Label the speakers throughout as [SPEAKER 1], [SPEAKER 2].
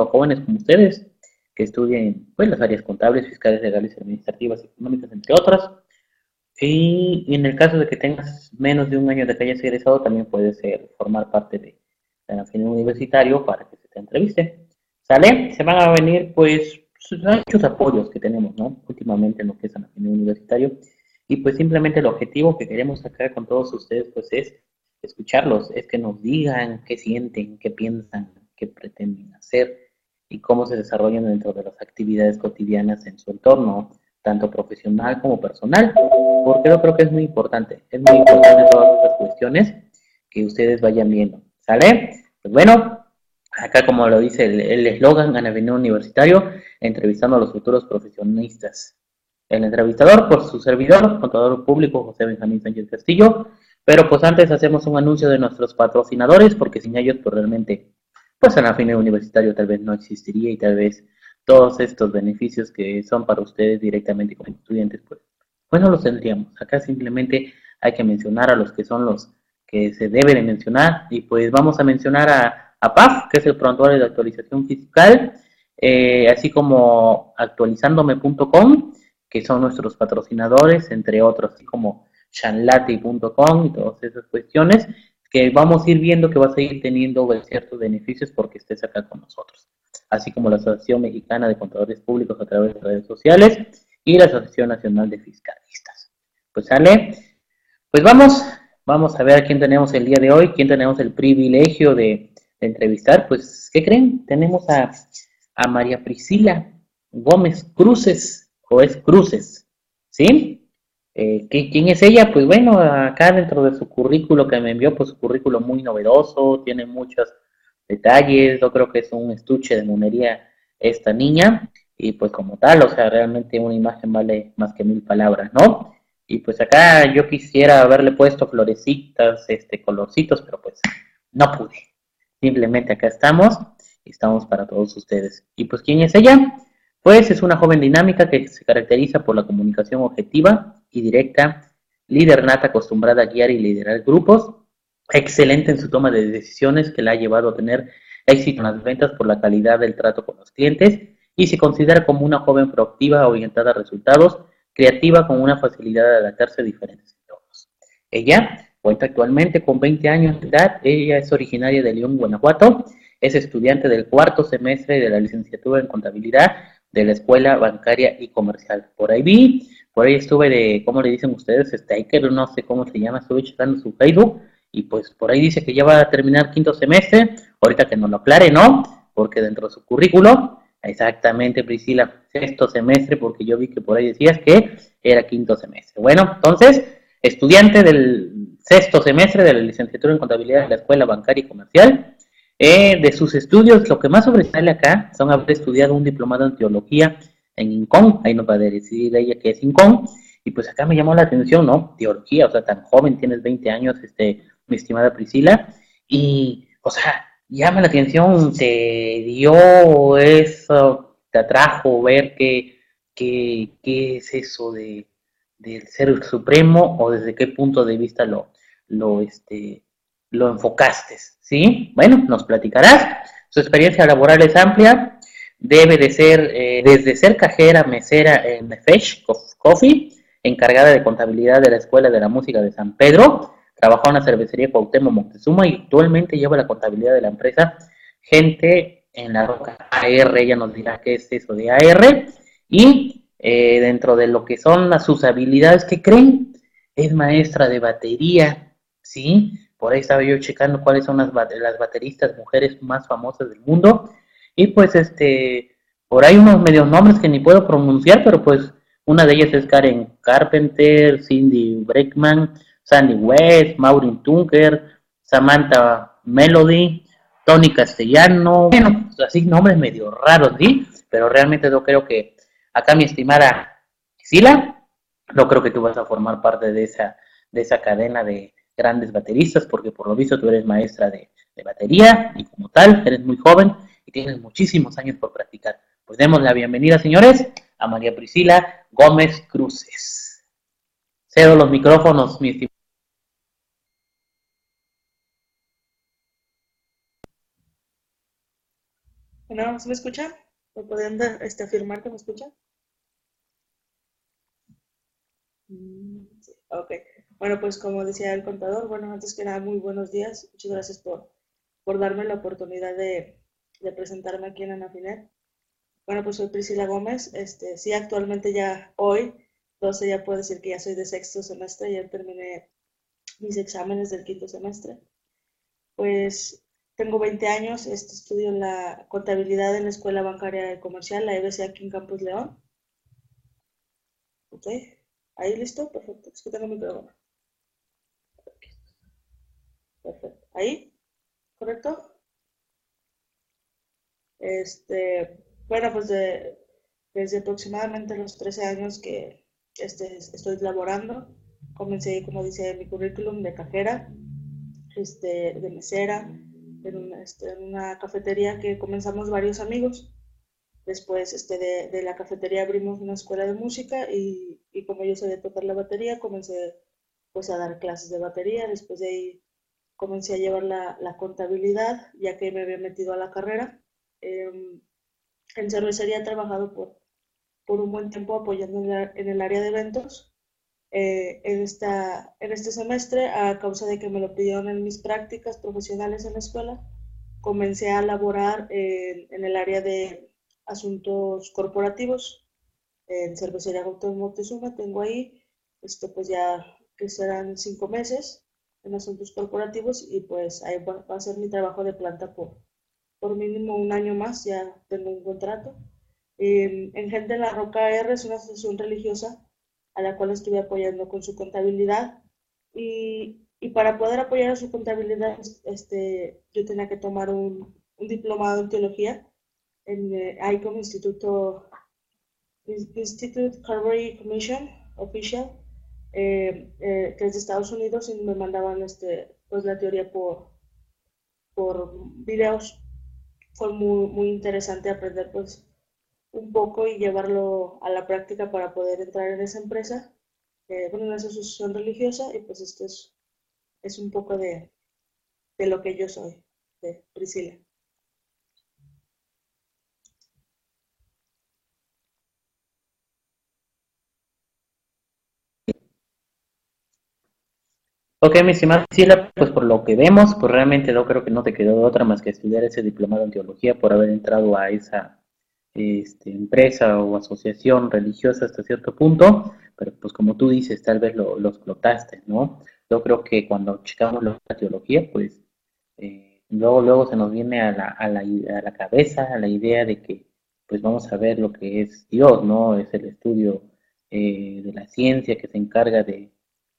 [SPEAKER 1] a jóvenes como ustedes que estudien pues, las áreas contables, fiscales, legales, administrativas, económicas, entre otras. Y, en el caso de que tengas menos de un año de que hayas egresado, también puedes ser, formar parte de, fin universitario para que se te entreviste. ¿Sale? Se van a venir, pues, muchos apoyos que tenemos, ¿no? Últimamente en lo que es fin universitario. Y pues simplemente el objetivo que queremos sacar con todos ustedes, pues es escucharlos, es que nos digan qué sienten, qué piensan, qué pretenden hacer y cómo se desarrollan dentro de las actividades cotidianas en su entorno, tanto profesional como personal, porque yo creo que es muy importante, es muy importante todas estas cuestiones que ustedes vayan viendo, ¿sale? Pues bueno, acá como lo dice el eslogan el Avenida Universitario, entrevistando a los futuros profesionistas. El entrevistador, por su servidor, contador público José Benjamín Sánchez Castillo, pero pues antes hacemos un anuncio de nuestros patrocinadores, porque sin ellos pues realmente pues en la fin universitario tal vez no existiría y tal vez todos estos beneficios que son para ustedes directamente como estudiantes, pues, pues no los tendríamos. Acá simplemente hay que mencionar a los que son los que se deben de mencionar y pues vamos a mencionar a, a PAF, que es el prontuario de actualización fiscal, eh, así como actualizandome.com, que son nuestros patrocinadores, entre otros, así como chanlati.com y todas esas cuestiones que vamos a ir viendo que vas a ir teniendo ciertos beneficios porque estés acá con nosotros, así como la Asociación Mexicana de Contadores Públicos a través de redes sociales y la Asociación Nacional de Fiscalistas. Pues sale, pues vamos, vamos a ver quién tenemos el día de hoy, quién tenemos el privilegio de, entrevistar. Pues, ¿qué creen? Tenemos a, a María Priscila Gómez Cruces, o es Cruces, ¿sí? Eh, ¿Quién es ella? Pues bueno, acá dentro de su currículo que me envió, pues su currículo muy novedoso, tiene muchos detalles, yo creo que es un estuche de monería esta niña, y pues como tal, o sea, realmente una imagen vale más que mil palabras, ¿no? Y pues acá yo quisiera haberle puesto florecitas, este, colorcitos, pero pues no pude. Simplemente acá estamos y estamos para todos ustedes. ¿Y pues quién es ella? Pues es una joven dinámica que se caracteriza por la comunicación objetiva y directa, líder nata acostumbrada a guiar y liderar grupos, excelente en su toma de decisiones que la ha llevado a tener éxito en las ventas por la calidad del trato con los clientes y se considera como una joven proactiva orientada a resultados, creativa con una facilidad de adaptarse a diferentes entornos. Ella cuenta actualmente con 20 años de edad, ella es originaria de León, Guanajuato, es estudiante del cuarto semestre de la licenciatura en contabilidad de la Escuela Bancaria y Comercial. Por ahí por ahí estuve de, ¿cómo le dicen ustedes? Staker, no sé cómo se llama, estuve checando su Facebook y pues por ahí dice que ya va a terminar quinto semestre, ahorita que nos lo aclare, ¿no? Porque dentro de su currículo, exactamente Priscila, sexto semestre, porque yo vi que por ahí decías que era quinto semestre. Bueno, entonces, estudiante del sexto semestre de la licenciatura en contabilidad de la Escuela Bancaria y Comercial, eh, de sus estudios, lo que más sobresale acá son haber estudiado un diplomado en teología en INCON, ahí nos va a decir ella que es INCON, y pues acá me llamó la atención, ¿no? Teología, o sea, tan joven, tienes 20 años, este, mi estimada Priscila, y, o sea, llama la atención, te dio eso, te atrajo ver qué, qué, qué es eso de, del ser supremo o desde qué punto de vista lo, lo, este, lo enfocaste, ¿sí? Bueno, nos platicarás. Su experiencia laboral es amplia, debe de ser eh, desde ser cajera, mesera en Fresh Coffee, encargada de contabilidad de la Escuela de la Música de San Pedro, trabajó en la cervecería Cuauhtémoc Moctezuma y actualmente lleva la contabilidad de la empresa Gente en la Roca AR, ella nos dirá qué es eso de AR, y eh, dentro de lo que son sus habilidades, que creen? Es maestra de batería, ¿sí? Por ahí estaba yo checando cuáles son las, las bateristas mujeres más famosas del mundo. Y pues este, por ahí unos medios nombres que ni puedo pronunciar, pero pues una de ellas es Karen Carpenter, Cindy Breckman, Sandy West, Maureen Tunker, Samantha Melody, Tony Castellano, bueno, así nombres medio raros, ¿sí? Pero realmente yo creo que acá mi estimada Sila, no creo que tú vas a formar parte de esa, de esa cadena de, grandes bateristas, porque por lo visto tú eres maestra de, batería y como tal, eres muy joven y tienes muchísimos años por practicar. Pues demos la bienvenida, señores, a María Priscila Gómez Cruces. Cedo los micrófonos, mi estimado.
[SPEAKER 2] ¿No? ¿Se me escucha? ¿Me pueden este, afirmar que me escuchan? Mm, ok. Bueno, pues como decía el contador, bueno, antes que nada, muy buenos días. Muchas gracias por, por darme la oportunidad de, de presentarme aquí en Anafinet. Bueno, pues soy Priscila Gómez. Este, sí, actualmente ya hoy, 12, ya puedo decir que ya soy de sexto semestre, ya terminé mis exámenes del quinto semestre. Pues tengo 20 años, este, estudio la contabilidad en la Escuela Bancaria Comercial, la EBC aquí en Campus León. Ok, ahí listo, perfecto, es que tengo mi programa. Perfecto, ahí, ¿correcto? Este, bueno, pues desde aproximadamente los 13 años que este, estoy laborando, comencé, como dice mi currículum, de cajera, este, de mesera, en una, este, en una cafetería que comenzamos varios amigos. Después este, de, la cafetería abrimos una escuela de música y, y, como yo sabía tocar la batería, comencé pues a dar clases de batería. Después de ahí comencé a llevar la, la contabilidad, ya que me había metido a la carrera. Eh, en cervecería he trabajado por, un buen tiempo apoyando en, el área de eventos. Eh, en, este semestre, a causa de que me lo pidieron en mis prácticas profesionales en la escuela, comencé a laborar en, el área de asuntos corporativos en cervecería Gautón Moctezuma. Tengo ahí, esto pues ya que serán cinco meses en asuntos corporativos y pues ahí va, va a ser mi trabajo de planta por, por mínimo un año más, ya tengo un contrato. Eh, en Gente de la Roca R es una asociación religiosa a la cual estuve apoyando con su contabilidad y, y para poder apoyar a su contabilidad este, yo tenía que tomar un, un diplomado en teología en eh, ICOM Instituto Institute Carvery Commission Official eh, eh, que es de Estados Unidos y me mandaban este, pues la teoría por, por videos fue muy, muy interesante aprender pues un poco y llevarlo a la práctica para poder entrar en esa empresa, eh, bueno, en esa asociación religiosa y pues esto es, es un poco de, de lo que yo soy, de Priscila.
[SPEAKER 1] Ok, mi estimada Priscila, pues por lo que vemos, pues realmente no creo que no te quedó otra más que estudiar ese diplomado en teología por haber entrado a esa este, empresa o asociación religiosa hasta cierto punto, pero pues como tú dices, tal vez lo, lo explotaste, ¿no? Yo creo que cuando checamos la teología, pues eh, luego, luego se nos viene a la, a, la, a la cabeza a la idea de que pues vamos a ver lo que es Dios, ¿no? Es el estudio eh, de la ciencia que se encarga de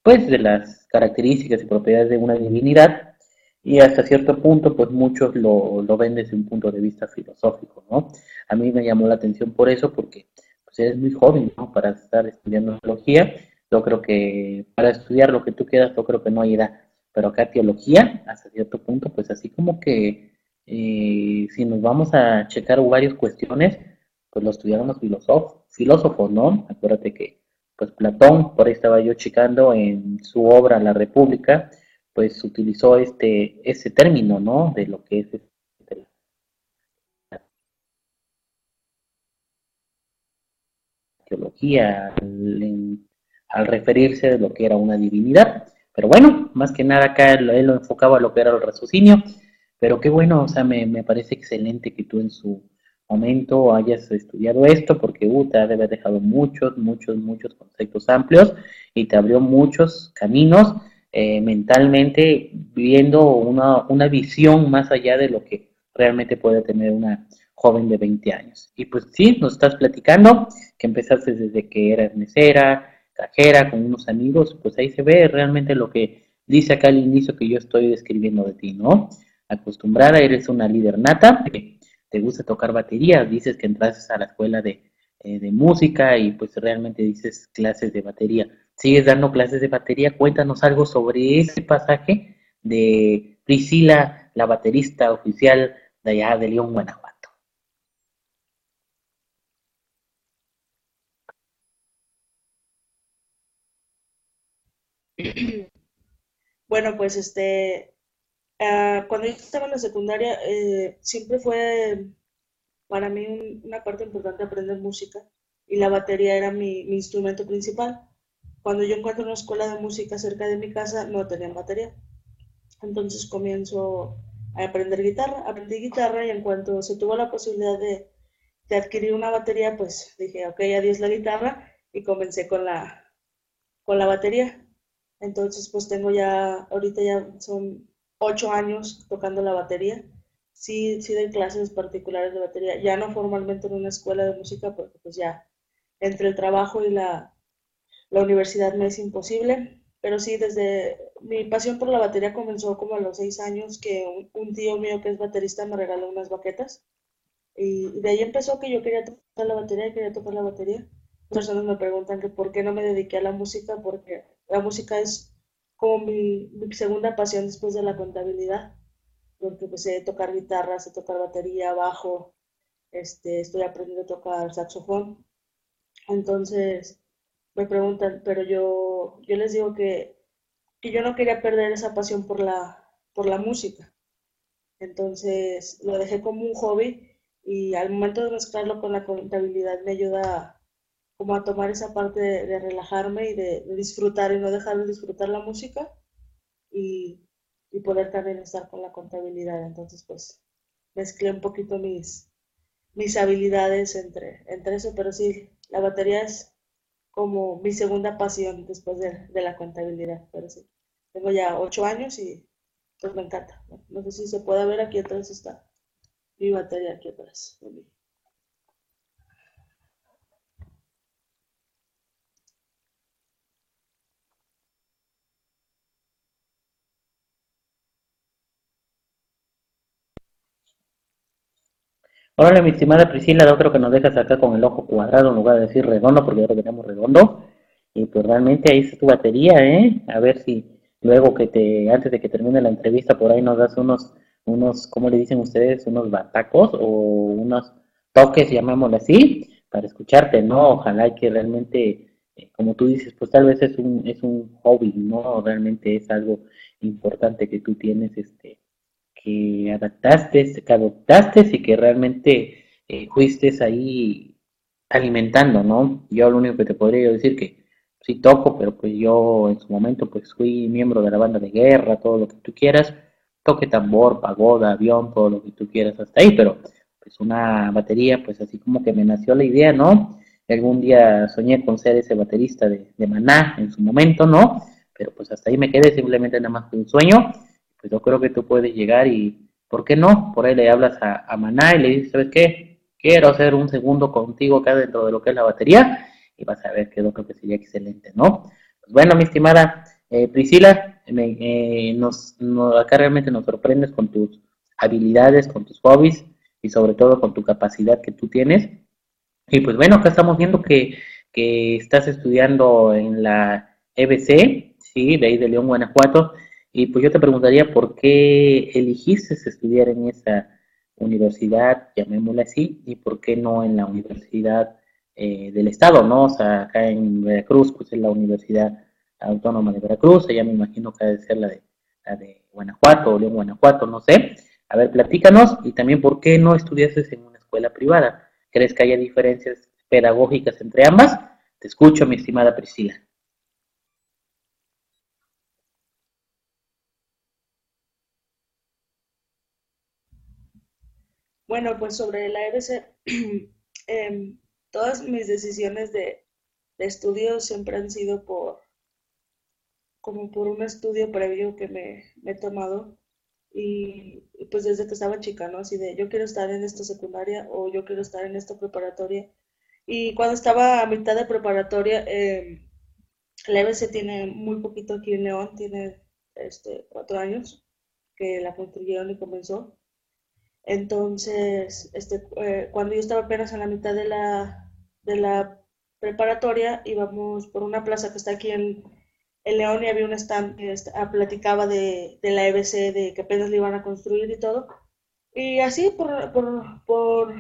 [SPEAKER 1] pues de las características y propiedades de una divinidad y hasta cierto punto pues muchos lo, lo, ven desde un punto de vista filosófico, ¿no? A mí me llamó la atención por eso porque pues eres muy joven, ¿no? Para estar estudiando teología, yo creo que para estudiar lo que tú quieras, yo creo que no hay edad, pero acá teología, hasta cierto punto, pues así como que eh, si nos vamos a checar varias cuestiones, pues lo estudiaron los filósofos, filósofos, ¿no? Acuérdate que pues Platón, por ahí estaba yo checando en su obra La República, pues utilizó este ese término, ¿no? De lo que es este, teología al, referirse de lo que era una divinidad. Pero bueno, más que nada acá él, él, lo enfocaba a lo que era el raciocinio. Pero qué bueno, o sea, me, me parece excelente que tú en su momento hayas estudiado esto, porque uh, te ha de haber dejado muchos, muchos, muchos conceptos amplios y te abrió muchos caminos eh, mentalmente, viendo una, una visión más allá de lo que realmente puede tener una joven de 20 años. Y pues sí, nos estás platicando que empezaste desde que eras mesera, cajera, con unos amigos, pues ahí se ve realmente lo que dice acá al inicio que yo estoy describiendo de ti, ¿no? Acostumbrada, eres una líder nata, te gusta tocar batería, dices que entraste a la escuela de, eh, de, música y pues realmente dices clases de batería. Sigues dando clases de batería, cuéntanos algo sobre ese pasaje de Priscila, la baterista oficial de allá de León, Guanajuato.
[SPEAKER 2] Bueno, pues este, Uh, cuando yo estaba en la secundaria, eh, siempre fue para mí una parte importante aprender música y la batería era mi, mi, instrumento principal. Cuando yo encuentro una escuela de música cerca de mi casa, no tenían batería. Entonces comienzo a aprender guitarra. Aprendí guitarra y en cuanto se tuvo la posibilidad de, de adquirir una batería, pues dije, ok, adiós la guitarra y comencé con la, con la batería. Entonces, pues tengo ya, ahorita ya son ocho años tocando la batería. Sí, sí doy clases particulares de batería, ya no formalmente en una escuela de música, porque pues ya entre el trabajo y la, la universidad me es imposible, pero sí, desde mi pasión por la batería comenzó como a los seis años que un, tío mío que es baterista me regaló unas baquetas y, de ahí empezó que yo quería tocar la batería y quería tocar la batería. Personas me preguntan que por qué no me dediqué a la música, porque la música es como mi, segunda pasión después de la contabilidad, porque pues sé tocar guitarra, sé tocar batería, bajo, este, estoy aprendiendo a tocar saxofón. Entonces me preguntan, pero yo, yo les digo que, que yo no quería perder esa pasión por la, por la música. Entonces lo dejé como un hobby y al momento de mezclarlo con la contabilidad me ayuda como a tomar esa parte de, relajarme y de, disfrutar y no dejar de disfrutar la música y, y, poder también estar con la contabilidad. Entonces, pues, mezclé un poquito mis, mis habilidades entre, entre eso, pero sí, la batería es como mi segunda pasión después de, de la contabilidad, pero sí, tengo ya ocho años y pues me encanta. No sé si se puede ver aquí atrás está mi batería aquí atrás
[SPEAKER 1] Hola, mi estimada Priscila, otro que nos dejas acá con el ojo cuadrado en lugar de decir redondo, porque ahora tenemos redondo. Y pues realmente ahí está tu batería, ¿eh? A ver si luego que te, antes de que termine la entrevista, por ahí nos das unos, unos, ¿cómo le dicen ustedes? Unos batacos o unos toques, llamémoslo así, para escucharte, ¿no? Ojalá que realmente, eh, como tú dices, pues tal vez es un, es un hobby, ¿no? Realmente es algo importante que tú tienes, este, que adaptaste, que adoptaste y que realmente eh, fuiste ahí alimentando, ¿no? Yo lo único que te podría decir que sí toco, pero pues yo en su momento pues fui miembro de la banda de guerra, todo lo que tú quieras, toque tambor, pagoda, avión, todo lo que tú quieras hasta ahí, pero pues una batería, pues así como que me nació la idea, ¿no? Algún día soñé con ser ese baterista de, de Maná en su momento, ¿no? Pero pues hasta ahí me quedé, simplemente nada más fue un sueño pues yo creo que tú puedes llegar y, ¿por qué no? Por ahí le hablas a, Maná y le dices, ¿sabes qué? Quiero hacer un segundo contigo acá dentro de lo que es la batería y vas a ver que yo creo que sería excelente, ¿no? Pues bueno, mi estimada eh, Priscila, eh, nos, acá realmente nos sorprendes con tus habilidades, con tus hobbies y sobre todo con tu capacidad que tú tienes. Y pues bueno, acá estamos viendo que, que estás estudiando en la EBC, sí, de ahí de León, Guanajuato, y pues yo te preguntaría por qué elegiste estudiar en esa universidad, llamémosla así, y por qué no en la universidad eh, del estado, ¿no? O sea, acá en Veracruz, pues es la Universidad Autónoma de Veracruz, allá me imagino que debe ser la de, la de Guanajuato o León Guanajuato, no sé. A ver, platícanos y también por qué no estudiaste en una escuela privada. ¿Crees que haya diferencias pedagógicas entre ambas? Te escucho, mi estimada Priscila.
[SPEAKER 2] Bueno, pues sobre la EBC, em, todas mis decisiones de, estudio siempre han sido por como por un estudio previo que me, he tomado y, pues desde que estaba chica, ¿no? Así de yo quiero estar en esta secundaria o yo quiero estar en esta preparatoria. Y cuando estaba a mitad de preparatoria, em, la EBC tiene muy poquito aquí en León, tiene este, cuatro años que la construyeron y comenzó. Entonces, este, eh, cuando yo estaba apenas en la mitad de la, de la preparatoria, íbamos por una plaza que está aquí en, León y había un stand que ah, platicaba de, de, la EBC, de que apenas le iban a construir y todo. Y así, por, por, por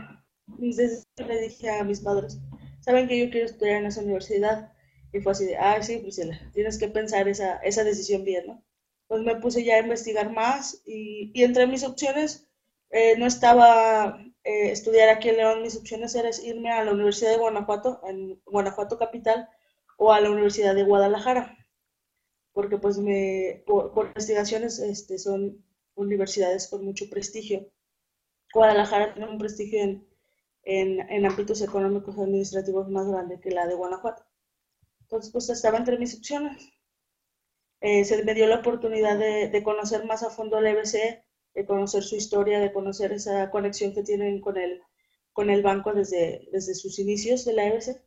[SPEAKER 2] decisiones, le dije a mis padres, saben que yo quiero estudiar en esa universidad. Y fue así de, ah, sí, Priscila, tienes que pensar esa, esa decisión bien, ¿no? Pues me puse ya a investigar más y, y entre mis opciones eh, no estaba eh, estudiar aquí en León, mis opciones eran irme a la Universidad de Guanajuato, en Guanajuato Capital, o a la Universidad de Guadalajara, porque pues me, por, investigaciones este, son universidades con mucho prestigio. Guadalajara tiene un prestigio en, en, en ámbitos económicos y administrativos más grande que la de Guanajuato. Entonces, pues estaba entre mis opciones. Eh, se me dio la oportunidad de, de, conocer más a fondo el EBC, de conocer su historia, de conocer esa conexión que tienen con el, con el banco desde, desde sus inicios de la EBC.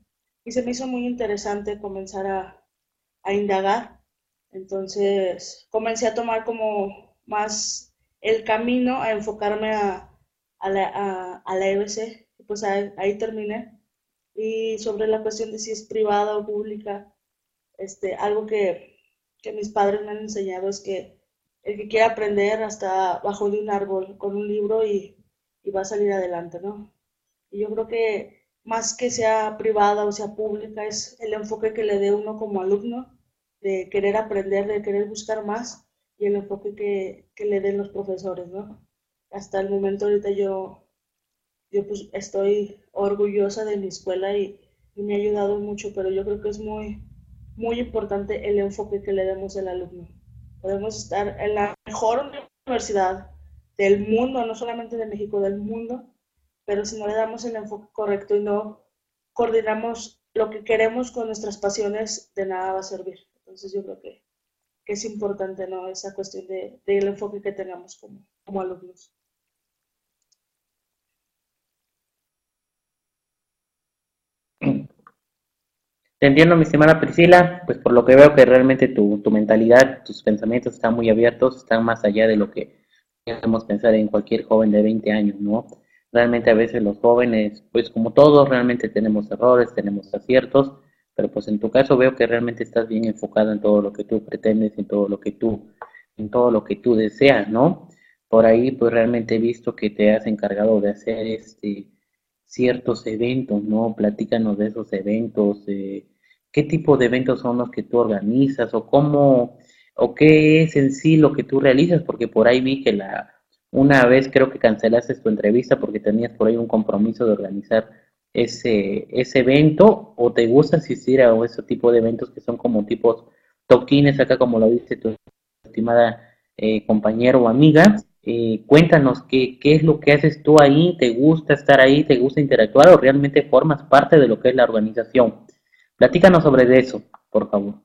[SPEAKER 2] Y se me hizo muy interesante comenzar a, a indagar. Entonces comencé a tomar como más el camino, a enfocarme a, a la, a, a la EBC. Pues ahí, ahí, terminé. Y sobre la cuestión de si es privada o pública, este, algo que, que mis padres me han enseñado es que el que quiera aprender hasta bajo de un árbol con un libro y, y, va a salir adelante, ¿no? Y yo creo que más que sea privada o sea pública, es el enfoque que le dé uno como alumno, de querer aprender, de querer buscar más, y el enfoque que, que le den los profesores, ¿no? Hasta el momento ahorita yo, yo pues estoy orgullosa de mi escuela y, y me ha ayudado mucho, pero yo creo que es muy, muy importante el enfoque que le demos al alumno podemos estar en la mejor universidad del mundo, no solamente de México, del mundo, pero si no le damos el enfoque correcto y no coordinamos lo que queremos con nuestras pasiones, de nada va a servir. Entonces yo creo que, es importante ¿no? esa cuestión del de, enfoque que tengamos como, como alumnos.
[SPEAKER 1] Te entiendo, mi estimada Priscila, pues por lo que veo que realmente tu, tu mentalidad, tus pensamientos están muy abiertos, están más allá de lo que podemos pensar en cualquier joven de 20 años, ¿no? Realmente a veces los jóvenes, pues como todos, realmente tenemos errores, tenemos aciertos, pero pues en tu caso veo que realmente estás bien enfocada en todo lo que tú pretendes, en todo lo que tú, en todo lo que tú deseas, ¿no? Por ahí pues realmente he visto que te has encargado de hacer este ciertos eventos, ¿no? Platícanos de esos eventos, eh, qué tipo de eventos son los que tú organizas o cómo, o qué es en sí lo que tú realizas, porque por ahí vi que la, una vez creo que cancelaste tu entrevista porque tenías por ahí un compromiso de organizar ese, ese evento, o te gusta asistir a ese tipo de eventos que son como tipos toquines, acá como lo dice tu estimada eh, compañero o amiga, eh, cuéntanos qué, qué es lo que haces tú ahí, te gusta estar ahí, te gusta interactuar o realmente formas parte de lo que es la organización. Platícanos sobre eso, por favor.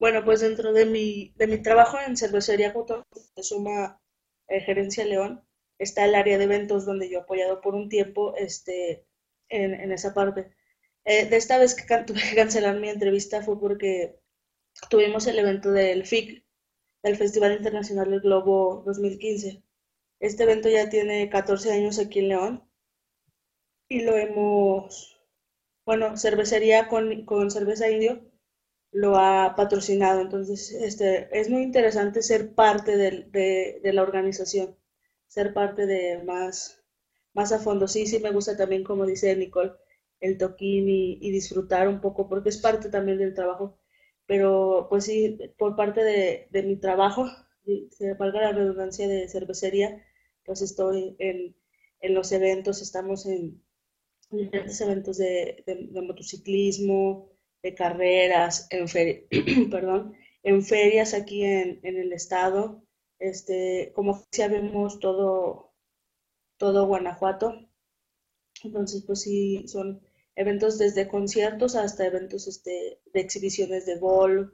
[SPEAKER 2] Bueno, pues dentro de mi, de mi trabajo en cervecería de Suma eh, Gerencia León, está el área de eventos donde yo he apoyado por un tiempo este, en, en esa parte. Eh, de esta vez que tuve que cancelar mi entrevista fue porque tuvimos el evento del FIC, del Festival Internacional del Globo 2015. Este evento ya tiene 14 años aquí en León y lo hemos, bueno, cervecería con, con cerveza indio lo ha patrocinado. Entonces, este, es muy interesante ser parte de, de, de, la organización, ser parte de más, más a fondo. Sí, sí, me gusta también, como dice Nicole, el toquín y, disfrutar un poco, porque es parte también del trabajo. Pero pues sí, por parte de, mi trabajo, se valga la redundancia de cervecería, pues estoy en, los eventos, estamos en diferentes eventos de, motociclismo, de carreras, en, perdón, en ferias aquí en, el estado. Este, como ya vemos todo, todo Guanajuato. Entonces, pues sí, son eventos desde conciertos hasta eventos este, de exhibiciones de golf,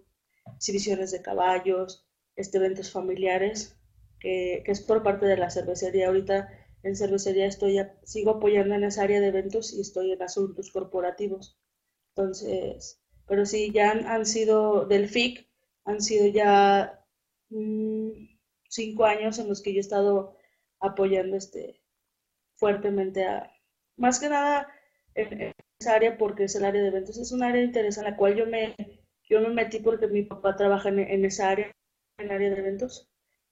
[SPEAKER 2] exhibiciones de caballos, este, eventos familiares, que, es por parte de la cervecería. Ahorita en cervecería estoy sigo apoyando en esa área de eventos y estoy en asuntos corporativos. Entonces, pero sí, ya han, sido del FIC, han sido ya mmm, cinco años en los que yo he estado apoyando este fuertemente a, más que nada en, área porque es el área de eventos, es un área de interés en la cual yo me, yo me metí porque mi papá trabaja en, esa área, en el área de eventos.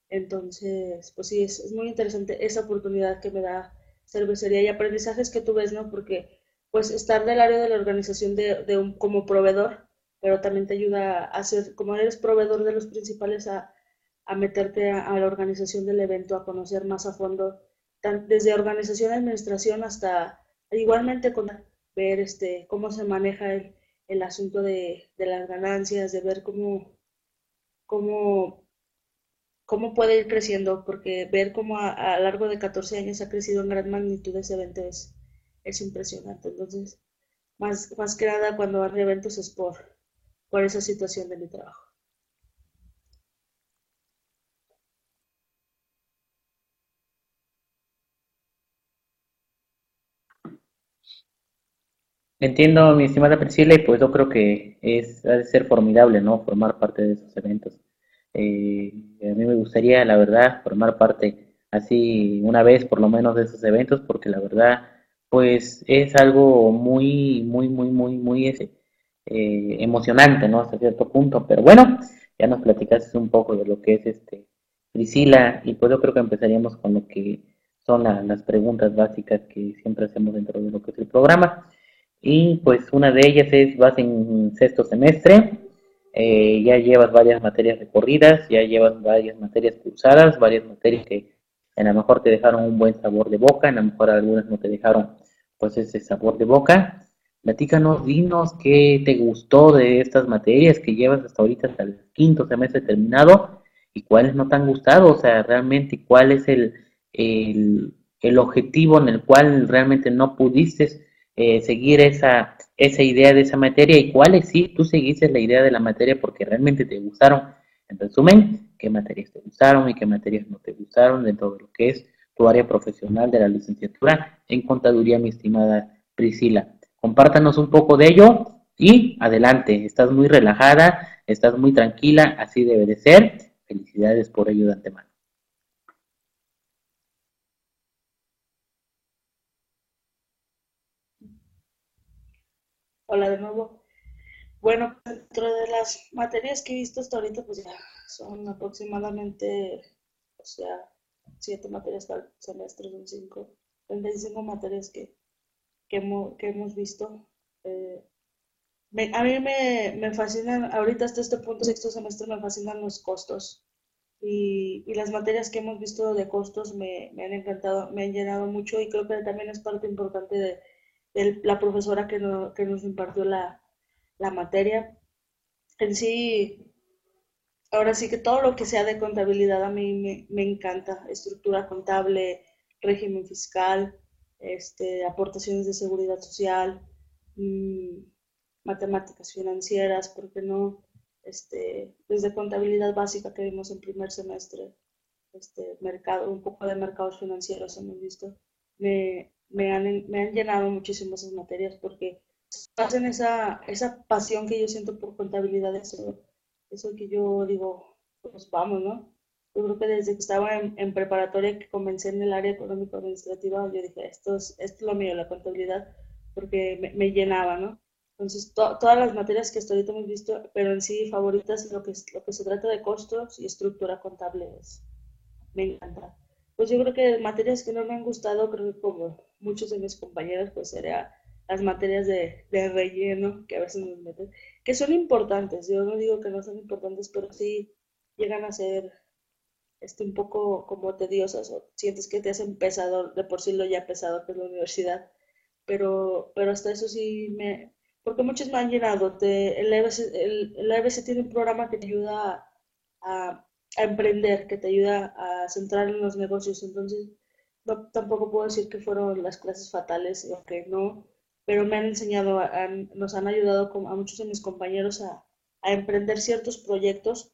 [SPEAKER 2] Entonces, pues sí, es, muy interesante esa oportunidad que me da cervecería y aprendizajes que tú ves, ¿no? Porque pues estar del área de la organización de, de un, como proveedor, pero también te ayuda a ser, como eres proveedor de los principales, a, a meterte a, la organización del evento, a conocer más a fondo, desde organización administración hasta igualmente con ver este, cómo se maneja el, asunto de, las ganancias, de ver cómo, cómo, cómo puede ir creciendo, porque ver cómo a, lo largo de 14 años ha crecido en gran magnitud ese evento es, es impresionante. Entonces, más, más que nada cuando hay eventos es por, por esa situación de mi trabajo.
[SPEAKER 1] Entiendo, mi estimada Priscila, y pues yo creo que es, ha de ser formidable, ¿no? Formar parte de esos eventos. Eh, a mí me gustaría, la verdad, formar parte así una vez por lo menos de esos eventos, porque la verdad, pues es algo muy, muy, muy, muy, muy ese, eh, emocionante, ¿no? Hasta cierto punto. Pero bueno, ya nos platicaste un poco de lo que es este Priscila, y pues yo creo que empezaríamos con lo que son las preguntas básicas que siempre hacemos dentro de lo que es el programa. Y pues una de ellas es, vas en sexto semestre, eh, ya llevas varias materias recorridas, ya llevas varias materias cursadas, varias materias que a lo mejor te dejaron un buen sabor de boca, a lo mejor algunas no te dejaron pues ese sabor de boca. Platícanos, dinos qué te gustó de estas materias que llevas hasta ahorita, hasta el quinto semestre terminado, y cuáles no te han gustado, o sea, realmente cuál es el, el, el objetivo en el cual realmente no pudiste eh, seguir esa, esa idea de esa materia y cuáles sí tú seguiste la idea de la materia porque realmente te gustaron. En resumen, qué materias te gustaron y qué materias no te gustaron dentro de lo que es tu área profesional de la licenciatura en contaduría, mi estimada Priscila. Compártanos un poco de ello y adelante, estás muy relajada, estás muy tranquila, así debe de ser. Felicidades por ello de antemano.
[SPEAKER 2] Hola de nuevo. Bueno, dentro de las materias que he visto hasta ahorita, pues ya son aproximadamente, o sea, siete materias al semestre, son cinco, 35 materias que, que, hemos, visto. Eh, a mí me, me, fascinan, ahorita hasta este punto, sexto semestre, me fascinan los costos. Y, y las materias que hemos visto de costos me, me, han encantado, me han llenado mucho y creo que también es parte importante de, la profesora que, que nos impartió la, la, materia. En sí, ahora sí que todo lo que sea de contabilidad a mí me, me encanta, estructura contable, régimen fiscal, este, aportaciones de seguridad social, mm, matemáticas financieras, ¿por qué no? Este, desde contabilidad básica que vimos en primer semestre, este, mercado, un poco de mercados financieros hemos visto, me, me han, me han llenado muchísimo esas materias porque hacen esa, esa pasión que yo siento por contabilidad, eso, eso que yo digo, pues vamos, ¿no? Yo creo que desde que estaba en, preparatoria, que comencé en el área económico-administrativa, yo dije, esto es, esto es lo mío, la contabilidad, porque me, me llenaba, ¿no? Entonces, todas las materias que hasta ahorita hemos visto, pero en sí favoritas, lo que, lo que se trata de costos y estructura contable es, me encanta. Pues yo creo que materias que no me han gustado, creo que como muchos de mis compañeros, pues serían las materias de, relleno que a veces nos meten, que son importantes, yo no digo que no son importantes, pero sí llegan a ser este, un poco como tediosas o sientes que te hacen pesado, de por sí lo ya pesado que es la universidad, pero, pero hasta eso sí me, porque muchos me han llenado, el, EBC, el, el EBC tiene un programa que te ayuda a, a emprender, que te ayuda a centrar en los negocios, entonces no, tampoco puedo decir que fueron las clases fatales, o que no, pero me han enseñado, nos han ayudado a muchos de mis compañeros a, emprender ciertos proyectos,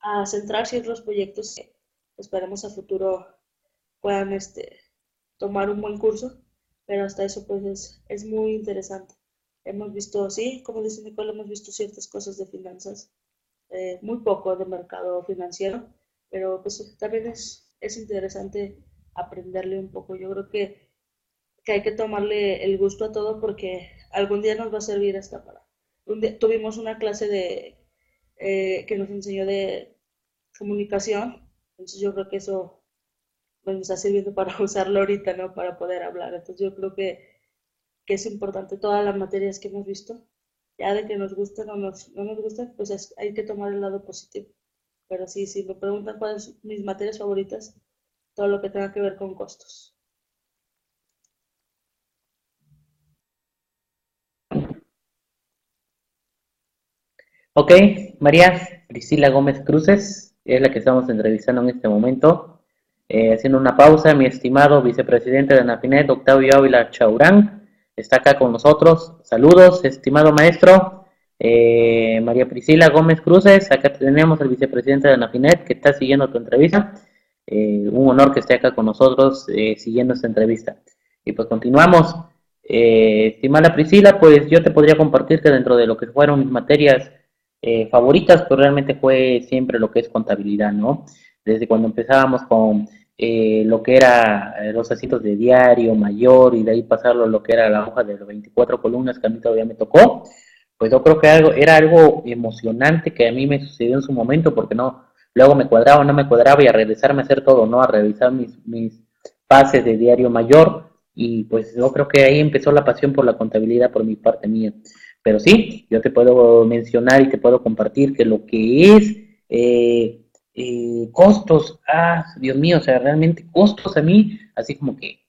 [SPEAKER 2] a centrar ciertos proyectos que esperemos a futuro puedan este, tomar un buen curso, pero hasta eso pues es, es muy interesante. Hemos visto, sí, como dice Nicole, hemos visto ciertas cosas de finanzas, eh, muy poco de mercado financiero, pero pues también es, es interesante aprenderle un poco. Yo creo que, que, hay que tomarle el gusto a todo porque algún día nos va a servir hasta para... Un día, tuvimos una clase de, eh, que nos enseñó de comunicación, entonces yo creo que eso nos está sirviendo para usarlo ahorita, ¿no? Para poder hablar. Entonces yo creo que, que es importante todas las materias que hemos visto, ya de que nos gusten o nos, no nos gustan, pues hay que tomar el lado positivo. pero sí, si me preguntan cuáles son mis materias favoritas, todo lo que tenga que ver con costos.
[SPEAKER 1] Ok, María Priscila Gómez Cruces es la que estamos entrevistando en este momento. Eh, haciendo una pausa, mi estimado vicepresidente de Nafinet, Octavio Ávila Chaurán, está acá con nosotros. Saludos, estimado maestro. Eh, María Priscila Gómez Cruces, acá tenemos al vicepresidente de Nafinet que está siguiendo tu entrevista. Eh, un honor que esté acá con nosotros siguiendo esta entrevista. Y pues continuamos. estimada Priscila, pues yo te podría compartir que dentro de lo que fueron mis materias eh, favoritas, pues realmente fue siempre lo que es contabilidad, ¿no? Desde cuando empezábamos con eh, lo que era eh, los asientos de diario mayor y de ahí pasarlo a lo que era la hoja de las 24 columnas que a mí todavía me tocó, pues yo creo que algo, era algo emocionante que a mí me sucedió en su momento porque no, luego me cuadraba, no me cuadraba y a regresarme a hacer todo, ¿no? A revisar mis, mis pases de diario mayor y pues yo creo que ahí empezó la pasión por la contabilidad por mi parte mía. Pero sí, yo te puedo mencionar y te puedo compartir que lo que es eh, eh, costos, ah, Dios mío, o sea, realmente costos a mí, así como que,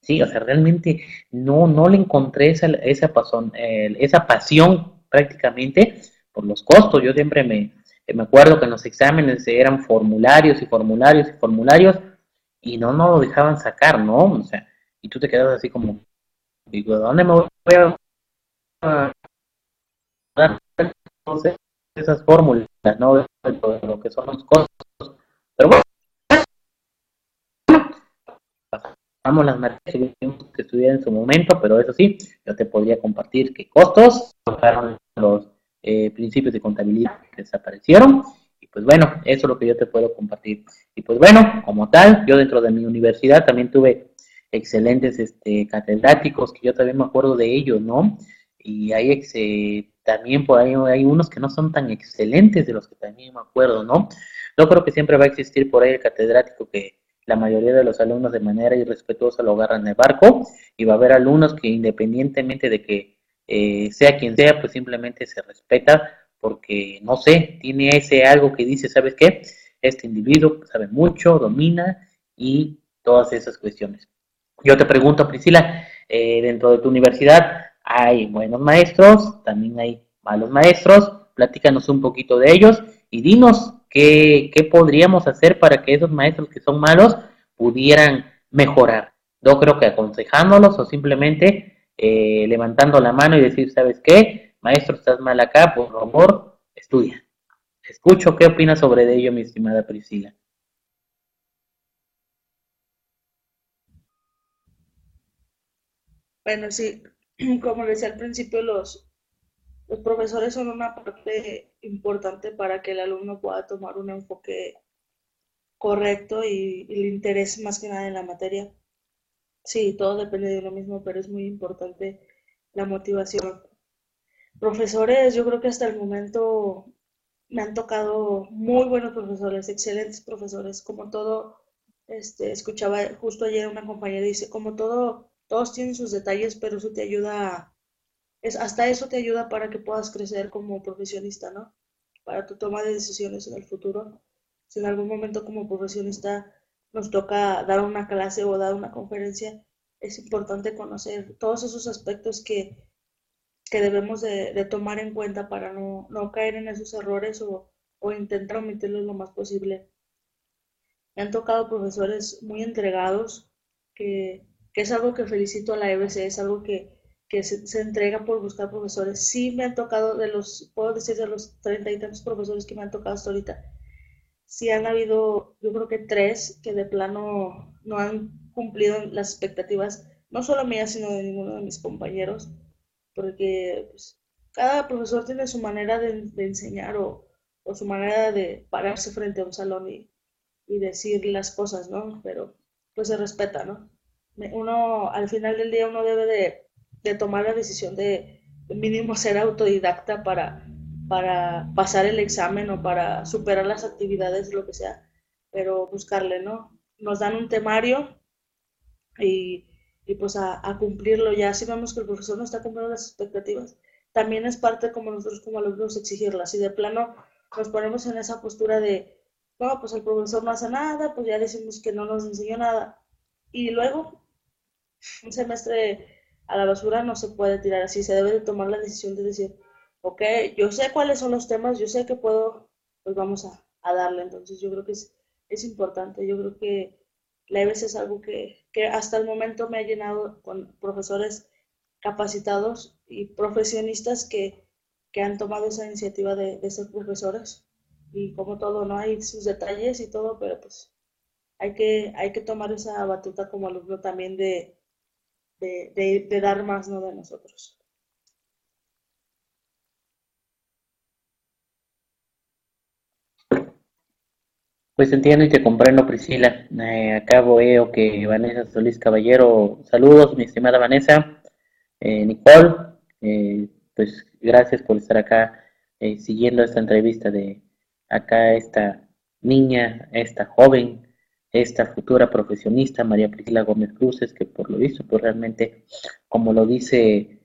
[SPEAKER 1] sí, o sea, realmente no, no le encontré esa, esa, pasión, esa pasión prácticamente por los costos. Yo siempre me, me acuerdo que en los exámenes eran formularios y formularios y formularios y no nos lo dejaban sacar, ¿no? O sea, y tú te quedas así como, digo, ¿dónde me voy a esas fórmulas, ¿no? De lo que son los costos. Pero bueno, pasamos las materias que estudiar en su momento, pero eso sí, yo te podría compartir que costos los eh, principios de contabilidad que desaparecieron. Y pues bueno, eso es lo que yo te puedo compartir. Y pues bueno, como tal, yo dentro de mi universidad también tuve excelentes este, catedráticos, que yo también me acuerdo de ellos, ¿no? y hay eh, también por ahí hay unos que no son tan excelentes de los que también me acuerdo, ¿no? Yo creo que siempre va a existir por ahí el catedrático que la mayoría de los alumnos de manera irrespetuosa lo agarran el barco y va a haber alumnos que independientemente de que eh, sea quien sea, pues simplemente se respeta porque, no sé, tiene ese algo que dice, ¿sabes qué? Este individuo sabe mucho, domina y todas esas cuestiones. Yo te pregunto, Priscila, eh, dentro de tu universidad, hay buenos maestros, también hay malos maestros. Platícanos un poquito de ellos y dinos qué, podríamos hacer para que esos maestros que son malos pudieran mejorar. Yo creo que aconsejándolos o simplemente eh, levantando la mano y decir, ¿sabes qué? Maestro, estás mal acá, por favor, estudia. Escucho qué opinas sobre ello, mi estimada Priscila.
[SPEAKER 2] Bueno, sí, como les decía al principio, los, los profesores son una parte importante para que el alumno pueda tomar un enfoque correcto y, el interés más que nada en la materia. Sí, todo depende de uno mismo, pero es muy importante la motivación. Profesores, yo creo que hasta el momento me han tocado muy buenos profesores, excelentes profesores, como todo, este, escuchaba justo ayer una compañera dice, como todo todos tienen sus detalles, pero eso te ayuda, es, hasta eso te ayuda para que puedas crecer como profesionista, ¿no? Para tu toma de decisiones en el futuro. Si en algún momento como profesionista nos toca dar una clase o dar una conferencia, es importante conocer todos esos aspectos que, debemos de, tomar en cuenta para no, caer en esos errores o, o intentar omitirlos lo más posible. Me han tocado profesores muy entregados que que es algo que felicito a la EBC, es algo que, se, entrega por buscar profesores. Sí me han tocado, de los, puedo decir de los treinta y tantos profesores que me han tocado hasta ahorita, sí han habido, yo creo que tres que de plano no han cumplido las expectativas, no solo mías, sino de ninguno de mis compañeros, porque pues, cada profesor tiene su manera de, enseñar o, su manera de pararse frente a un salón y, y decir las cosas, ¿no? Pero pues se respeta, ¿no? uno al final del día uno debe de, tomar la decisión de mínimo ser autodidacta para, para pasar el examen o para superar las actividades, lo que sea, pero buscarle, ¿no? Nos dan un temario y, pues a, cumplirlo ya. Si vemos que el profesor no está cumpliendo las expectativas, también es parte como nosotros como alumnos exigirlas. Si de plano nos ponemos en esa postura de, no, pues el profesor no hace nada, pues ya decimos que no nos enseñó nada. Y luego, un semestre a la basura no se puede tirar así, se debe de tomar la decisión de decir, ok, yo sé cuáles son los temas, yo sé que puedo, pues vamos a, darle. Entonces yo creo que es, es importante, yo creo que la EBS es algo que, que hasta el momento me ha llenado con profesores capacitados y profesionistas que, que han tomado esa iniciativa de, de, ser profesores. Y como todo, ¿no? Hay sus detalles y todo, pero pues hay que, hay que tomar esa batuta como alumno también de, de, de dar más, ¿no? De nosotros.
[SPEAKER 1] Pues entiendo y te comprendo, Priscila. Eh, acá veo que Vanessa Solís Caballero, saludos, mi estimada Vanessa. Eh, Nicole, eh, pues gracias por estar acá eh, siguiendo esta entrevista de acá esta niña, esta joven, esta futura profesionista, María Priscila Gómez Cruces, que por lo visto, pues realmente, como lo dice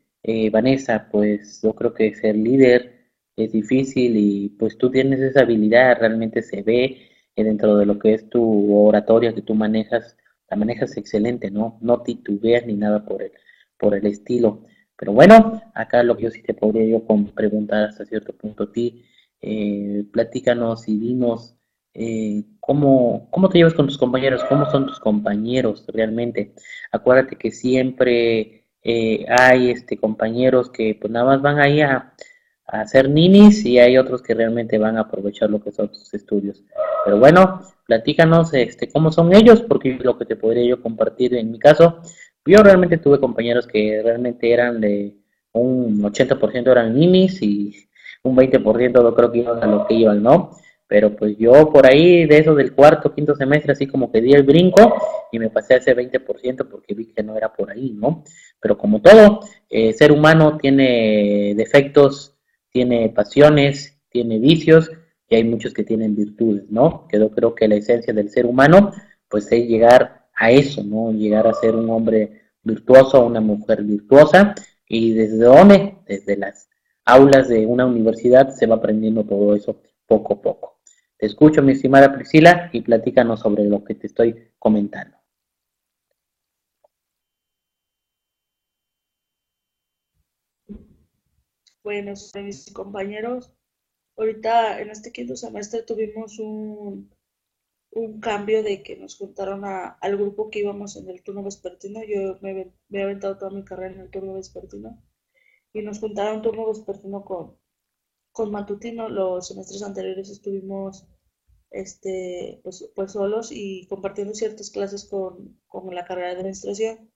[SPEAKER 1] Vanessa, pues yo creo que ser líder es difícil y pues tú tienes esa habilidad, realmente se ve dentro de lo que es tu oratoria que tú manejas, la manejas excelente, ¿no? No titubeas ni nada por el, por el estilo. Pero bueno, acá lo que yo sí te podría yo preguntar hasta cierto punto a ti, eh, platícanos y dinos eh, cómo, cómo te llevas con tus compañeros, cómo son tus compañeros realmente. Acuérdate que siempre eh, hay este compañeros que pues nada más van ahí a, a hacer ninis y hay otros que realmente van a aprovechar lo que son tus estudios. Pero bueno, platícanos este, cómo son ellos, porque lo que te podría yo compartir en mi caso, yo realmente tuve compañeros que realmente eran de un 80% eran ninis y un 20% yo creo que iban a lo que iban, ¿no? Pero pues yo por ahí de eso del cuarto, quinto semestre, así como que di el brinco y me pasé a ese 20% porque vi que no era por ahí, ¿no? Pero como todo, eh, ser humano tiene defectos tiene pasiones, tiene vicios y hay muchos que tienen virtudes, ¿no? Que yo creo que la esencia del ser humano, pues es llegar a eso, ¿no? Llegar a ser un hombre virtuoso, una mujer virtuosa y desde dónde, desde las aulas de una universidad se va aprendiendo todo eso poco a poco. Te escucho, mi estimada Priscila, y platícanos sobre lo que te estoy comentando.
[SPEAKER 2] Bueno, mis compañeros, ahorita en este quinto semestre tuvimos un, un cambio de que nos juntaron al grupo que íbamos en el turno vespertino. Yo me, me he aventado toda mi carrera en el turno vespertino y nos juntaron turno vespertino con, con matutino. Los semestres anteriores estuvimos este, pues, pues solos y compartiendo ciertas clases con, con la carrera de administración.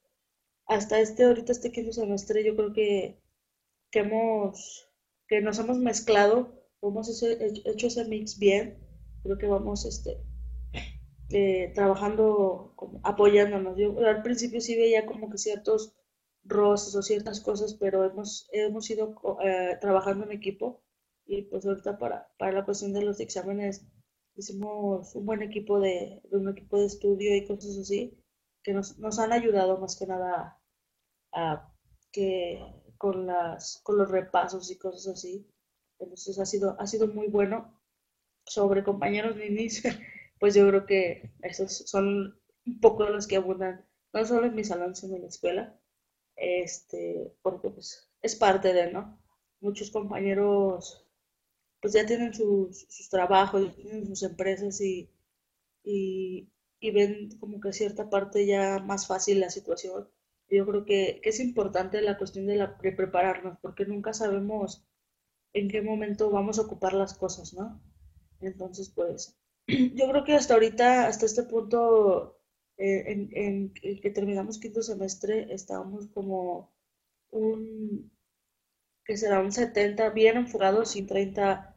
[SPEAKER 2] Hasta este, ahorita este quinto semestre, yo creo que que hemos, que nos hemos mezclado, hemos hecho ese mix bien, creo que vamos este, eh, trabajando, apoyándonos. Yo al principio sí veía como que ciertos roces o ciertas cosas, pero hemos, hemos ido eh, trabajando en equipo y pues ahorita para, para la cuestión de los exámenes hicimos un buen equipo de, un equipo de estudio y cosas así que nos, nos han ayudado más que nada a que con, las, con los repasos y cosas así. Entonces ha sido, ha sido muy bueno. Sobre compañeros ninis, pues yo creo que esos son un poco los que abundan, no solo en mi salón, sino en la escuela, este, porque pues es parte de, ¿no? Muchos compañeros pues ya tienen sus, sus trabajos, tienen sus empresas y, y ven como que cierta parte ya más fácil la situación yo creo que, es importante la cuestión de, prepararnos, porque nunca sabemos en qué momento vamos a ocupar las cosas, ¿no? Entonces, pues, yo creo que hasta ahorita, hasta este punto, eh, en, en, que terminamos quinto semestre, estábamos como un, que será un 70, bien enfocados y 30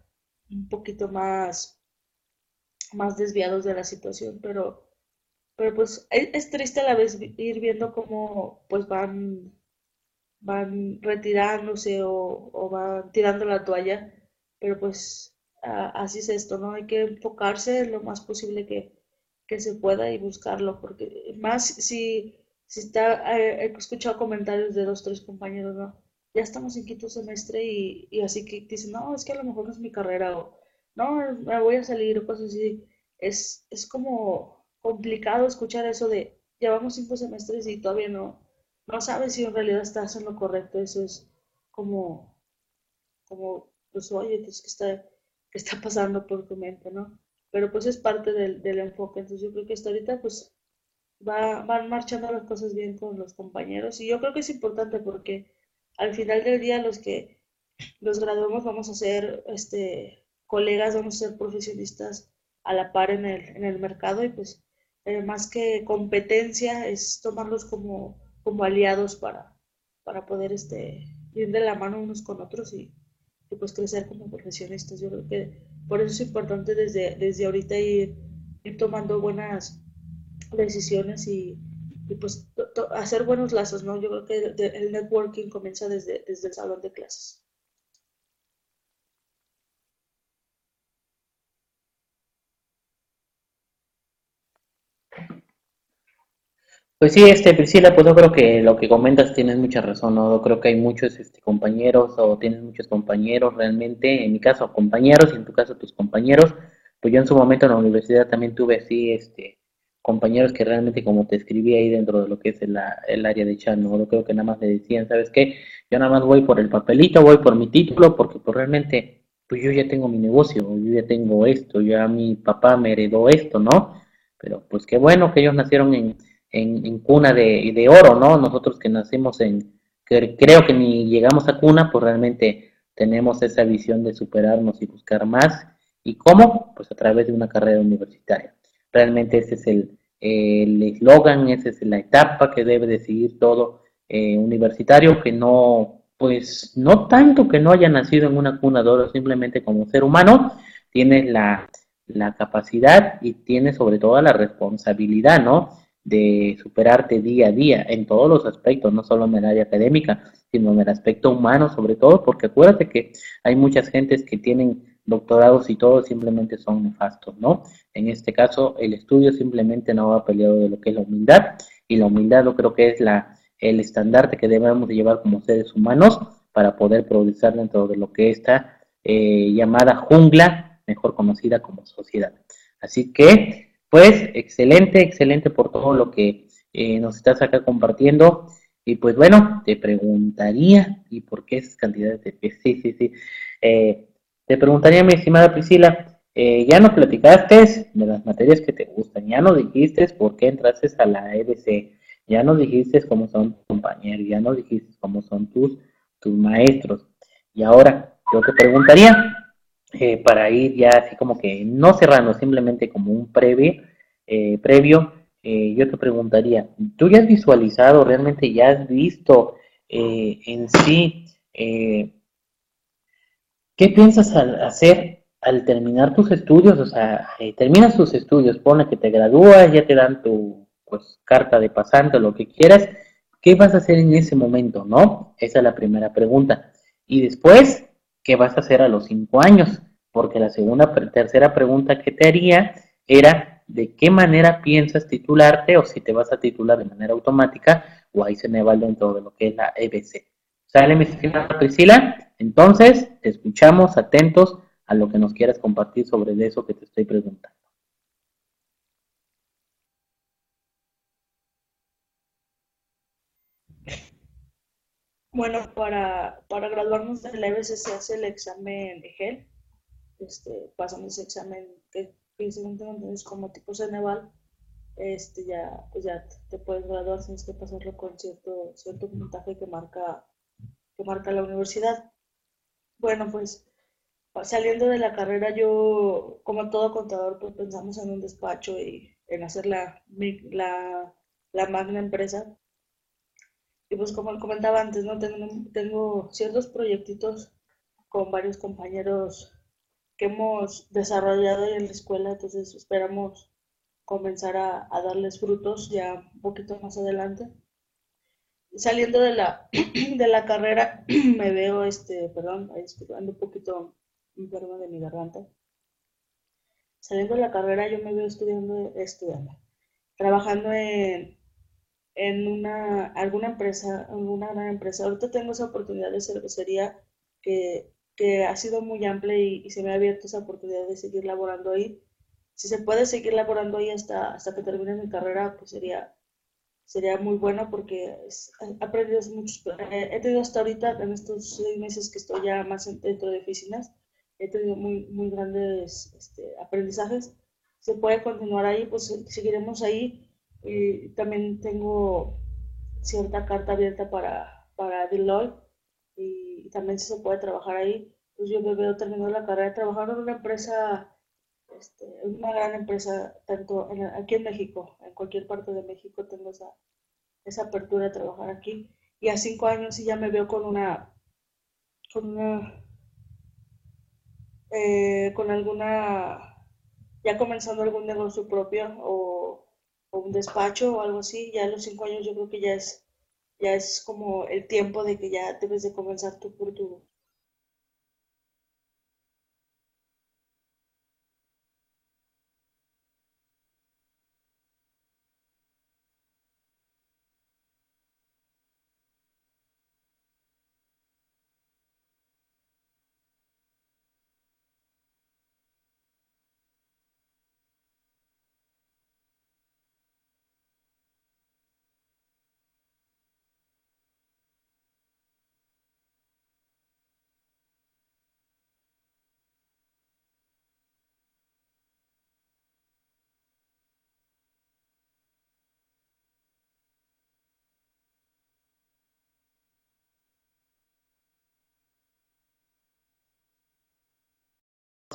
[SPEAKER 2] un poquito más, más desviados de la situación, pero pero pues es, triste a la vez ir viendo cómo pues van, van retirándose o, van tirando la toalla, pero pues así es esto, ¿no? Hay que enfocarse lo más posible que, se pueda y buscarlo, porque más si, si está, he escuchado comentarios de dos, tres compañeros, ¿no? Ya estamos en quinto semestre y, y así que dicen, no, es que a lo mejor no es mi carrera o no, me voy a salir o cosas así. Es, es como complicado escuchar eso de, llevamos cinco semestres y todavía no, no sabes si en realidad estás en lo correcto. Eso es como, como pues oye, pues, ¿qué está, qué está pasando por tu mente, no? Pero pues es parte del, del enfoque. Entonces yo creo que hasta ahorita pues va, van marchando las cosas bien con los compañeros. Y yo creo que es importante porque al final del día los que los graduamos vamos a ser este, colegas, vamos a ser profesionistas a la par en el, en el mercado y pues eh, más que competencia es tomarlos como, como aliados para, para poder este, ir de la mano unos con otros y, y pues crecer como profesionistas. Yo creo que por eso es importante desde, desde ahorita ir, ir tomando buenas decisiones y, y pues hacer buenos lazos, ¿no? Yo creo que el networking comienza desde, desde el salón de clases.
[SPEAKER 1] Pues sí, este, Priscila, pues yo creo que lo que comentas tienes mucha razón, ¿no? Yo creo que hay muchos este, compañeros o tienes muchos compañeros realmente, en mi caso compañeros y en tu caso tus compañeros, pues yo en su momento en la universidad también tuve así, este, compañeros que realmente como te escribí ahí dentro de lo que es el, el área de chat, ¿no? Yo creo que nada más me decían, ¿sabes qué? Yo nada más voy por el papelito, voy por mi título, porque pues realmente, pues yo ya tengo mi negocio, yo ya tengo esto, ya mi papá me heredó esto, ¿no? Pero pues qué bueno que ellos nacieron en en, cuna de, de, oro, ¿no? Nosotros que nacimos en, que creo que ni llegamos a cuna, pues realmente tenemos esa visión de superarnos y buscar más. ¿Y cómo? Pues a través de una carrera universitaria. Realmente ese es el eslogan, esa es la etapa que debe de seguir todo eh, universitario, que no, pues no tanto que no haya nacido en una cuna de oro, simplemente como ser humano, tiene la, la capacidad y tiene sobre todo la responsabilidad, ¿no? De superarte día a día en todos los aspectos, no solo en el área académica, sino en el aspecto humano sobre todo, porque acuérdate que hay muchas gentes que tienen doctorados y todo simplemente son nefastos, ¿no? En este caso, el estudio simplemente no va peleado de lo que es la humildad, y la humildad yo creo que es la, el estandarte que debemos de llevar como seres humanos para poder progresar dentro de lo que está eh, llamada jungla, mejor conocida como sociedad. Así que pues excelente, excelente por todo lo que eh, nos estás acá compartiendo. Y pues bueno, te preguntaría, ¿y por qué esas cantidades de Sí, sí, sí. Eh, te preguntaría, mi estimada Priscila, eh, ya nos platicaste de las materias que te gustan, ya nos dijiste por qué entraste a la EDC, ya nos dijiste cómo son tus compañeros, ya nos dijiste cómo son tus, tus maestros. Y ahora, yo te preguntaría, eh, para ir ya así como que no cerrando, simplemente como un previo, eh, previo eh, yo te preguntaría, ¿tú ya has visualizado, realmente ya has visto en sí qué piensas hacer al terminar tus estudios? O sea, terminas tus estudios, pone que te gradúas, ya te dan tu pues, carta de pasante lo que quieras, ¿qué vas a hacer en ese momento? ¿No? Esa es la primera pregunta. Y después, ¿qué vas a hacer a los cinco años? Porque la segunda, tercera pregunta que te haría era de qué manera piensas titularte o si te vas a titular de manera automática o ahí se me va dentro de lo que es la EBC. ¿Sale, mi estimada Priscila? Entonces, te escuchamos atentos a lo que nos quieras compartir sobre eso que te estoy preguntando.
[SPEAKER 2] Bueno, para, para graduarnos de la EBC se hace el examen de GEL. Este, pasamos ese examen que, que según tengo es como tipo Ceneval. Este, ya, pues ya te puedes graduar, tienes que pasarlo con cierto, cierto puntaje que marca, que marca la universidad. Bueno, pues saliendo de la carrera, yo, como todo contador, pues pensamos en un despacho y en hacer la, la, la magna empresa y pues como comentaba antes, ¿no? Tengo, tengo ciertos proyectitos con varios compañeros que hemos desarrollado en la escuela, entonces esperamos comenzar a, darles frutos ya un poquito más adelante. Saliendo de la, de la carrera, me veo, este, perdón, ando un poquito enfermo de mi garganta. Saliendo de la carrera, yo me veo estudiando, estudiando, trabajando en, en una, alguna empresa, en una gran empresa. Ahorita tengo esa oportunidad de cervecería que que ha sido muy amplia y, se me ha abierto esa oportunidad de seguir laborando ahí. Si se puede seguir laborando ahí hasta, hasta que termine mi carrera, pues sería, sería muy bueno porque he aprendido muchos, he tenido hasta ahorita, en estos seis meses que estoy ya más dentro de oficinas, he tenido muy, muy grandes este, aprendizajes. Se puede continuar ahí, pues seguiremos ahí. Y también tengo cierta carta abierta para, para Deloitte y, también si se puede trabajar ahí. Pues yo me veo terminando la carrera trabajando en una empresa, este, una gran empresa, tanto aquí en México, en cualquier parte de México tengo esa, esa apertura de trabajar aquí. Y a cinco años sí ya me veo con una, con una, eh, con alguna, ya comenzando algún negocio propio o, un despacho o algo así, ya a los cinco años yo creo que ya es ya es como el tiempo de que ya debes de comenzar tú por tu,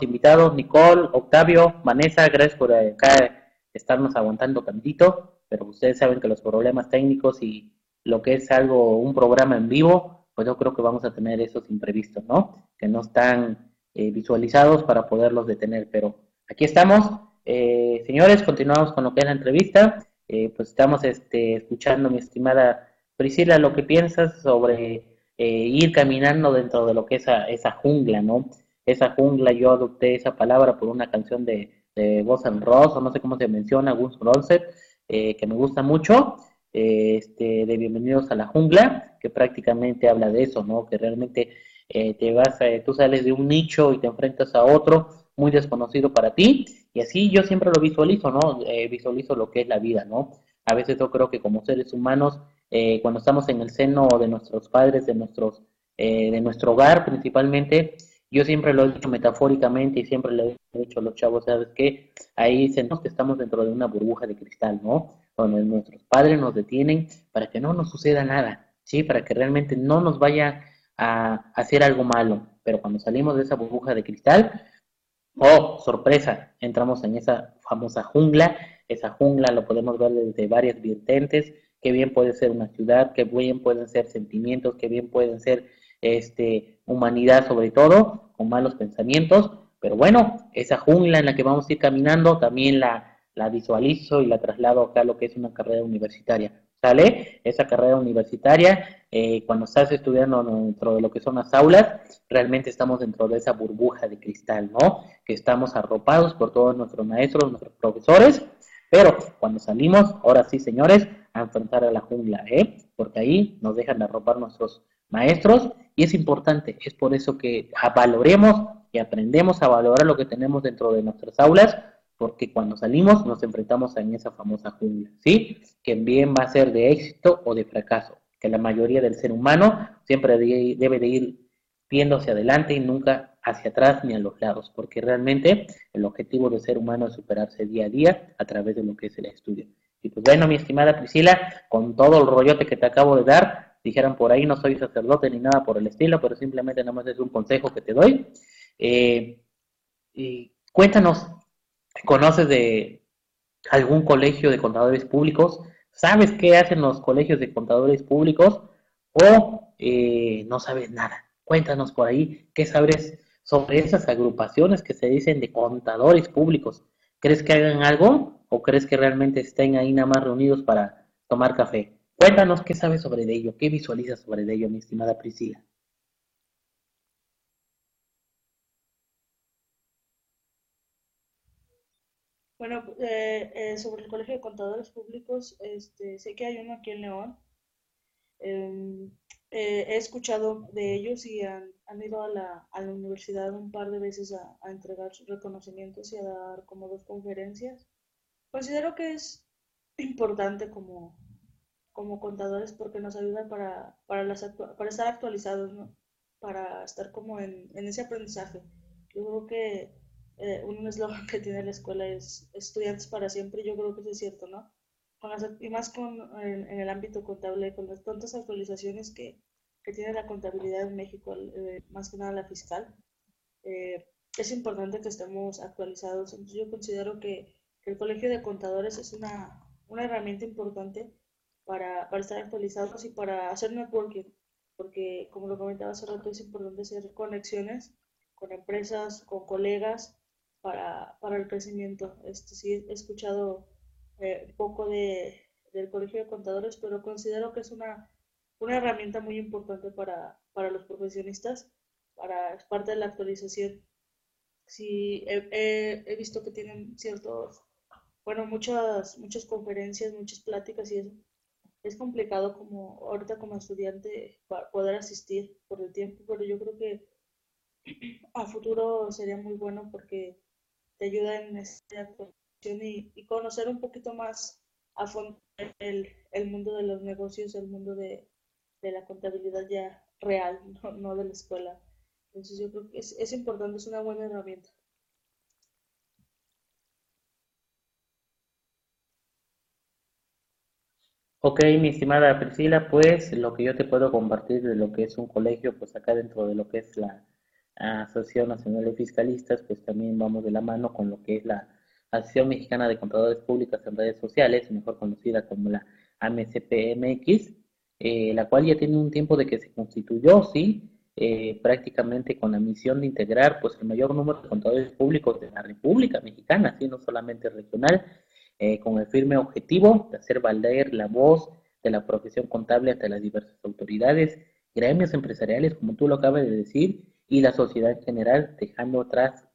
[SPEAKER 1] invitados, Nicole, Octavio, Vanessa, gracias por acá estarnos aguantando tantito, pero ustedes saben que los problemas técnicos y lo que es algo, un programa en vivo, pues yo creo que vamos a tener esos imprevistos, ¿no? Que no están eh, visualizados para poderlos detener, pero aquí estamos. Eh, señores, continuamos con lo que es la entrevista. Eh, pues estamos este, escuchando, mi estimada Priscila, lo que piensas sobre ir caminando dentro de lo que es esa, esa jungla, ¿no? Esa jungla, yo adopté esa palabra por una canción de, de Boss and Ross, o no sé cómo se menciona, Gus Ronset, eh, que me gusta mucho, eh, este, de Bienvenidos a la Jungla, que prácticamente habla de eso, ¿no? Que realmente eh, te vas, tú sales de un nicho y te enfrentas a otro muy desconocido para ti, y así yo siempre lo visualizo, ¿no? visualizo lo que es la vida, ¿no? A veces yo creo que como seres humanos, cuando estamos en el seno de nuestros padres, de nuestros, de nuestro hogar principalmente, yo siempre lo he dicho metafóricamente y siempre le he dicho a los chavos, ¿sabes qué? Ahí sentimos que estamos dentro de una burbuja de cristal, ¿no? Donde nuestros padres nos detienen para que no nos suceda nada, ¿sí? Para que realmente no nos vaya a hacer algo malo. Pero cuando salimos de esa burbuja de cristal, oh, sorpresa, entramos en esa famosa jungla. Esa jungla lo podemos ver desde varias vertientes, que bien puede ser una ciudad, que bien pueden ser sentimientos, que bien pueden ser este, humanidad sobre todo, con malos pensamientos, pero bueno, esa jungla en la que vamos a ir caminando también la, visualizo y la traslado acá a lo que es una carrera universitaria. ¿Sale? Esa carrera universitaria, eh, cuando estás estudiando dentro de lo que son las aulas, realmente estamos dentro de esa burbuja de cristal, ¿no? Que estamos arropados por todos nuestros maestros, nuestros profesores, pero cuando salimos, ahora sí, señores, a enfrentar a la jungla, ¿eh? Porque ahí nos dejan de arropar nuestros maestros y es importante, es por eso que valoremos y aprendemos a valorar lo que tenemos dentro de nuestras aulas, porque cuando salimos nos enfrentamos en esa famosa jungla, ¿sí? Que bien va a ser de éxito o de fracaso, que la mayoría del ser humano siempre debe de ir viendo hacia adelante y nunca hacia atrás ni a los lados, porque realmente el objetivo del ser humano es superarse día a día a través de lo que es el estudio. Y pues bueno, mi estimada Priscila, con todo el rollote que te acabo de dar, dijeran por ahí, no soy sacerdote ni nada por el estilo, pero simplemente nada más es un consejo que te doy. Eh, y cuéntanos, ¿conoces de algún colegio de contadores públicos? ¿Sabes qué hacen los colegios de contadores públicos? ¿O eh, no sabes nada? Cuéntanos por ahí, ¿qué sabes sobre esas agrupaciones que se dicen de contadores públicos? ¿Crees que hagan algo o crees que realmente estén ahí nada más reunidos para tomar café? Cuéntanos qué sabes sobre ello, qué visualizas sobre ello, mi estimada Priscila.
[SPEAKER 2] Bueno, eh, eh, sobre el Colegio de Contadores Públicos, este, sé que hay uno aquí en León. Em, eh, he escuchado de ellos y han, ido a la, universidad un par de veces a, a entregar reconocimientos y a dar como dos conferencias. Considero que es importante como, como contadores porque nos ayuda para, para, las para estar actualizados, ¿no? para estar como en, en ese aprendizaje. Yo creo que eh, un eslogan que tiene la escuela es estudiantes para siempre, yo creo que eso es cierto, ¿no? y más con, en, el ámbito contable, con las tantas actualizaciones que, que tiene la contabilidad en México, eh, más que nada la fiscal, eh, es importante que estemos actualizados. Entonces yo considero que, que el Colegio de Contadores es una, una herramienta importante para, estar actualizados y para hacer networking, porque como lo comentaba hace rato, es importante hacer conexiones con empresas, con colegas, para, para el crecimiento. Este, sí, he escuchado eh, poco de, del Colegio de Contadores, pero considero que es una, una herramienta muy importante para, para los profesionistas, para es parte de la actualización. Sí, he, he, visto que tienen ciertos, bueno, muchas, muchas conferencias, muchas pláticas y eso. Es complicado como ahorita como estudiante poder asistir por el tiempo, pero yo creo que a futuro sería muy bueno porque te ayuda en esta actuación y, conocer un poquito más a fondo el, el, mundo de los negocios, el mundo de, de la contabilidad ya real, no, no, de la escuela. Entonces yo creo que es, es importante, es una buena herramienta.
[SPEAKER 1] Ok, mi estimada Priscila, pues lo que yo te puedo compartir de lo que es un colegio, pues acá dentro de lo que es la Asociación Nacional de Fiscalistas, pues también vamos de la mano con lo que es la Asociación Mexicana de Contadores Públicos en Redes Sociales, mejor conocida como la AMCPMX, eh, la cual ya tiene un tiempo de que se constituyó, sí, eh, prácticamente con la misión de integrar pues el mayor número de contadores públicos de la República Mexicana, sí, no solamente regional, eh, con el firme objetivo de hacer valer la voz de la profesión contable ante las diversas autoridades, gremios empresariales, como tú lo acabas de decir, y la sociedad en general, dejando atrás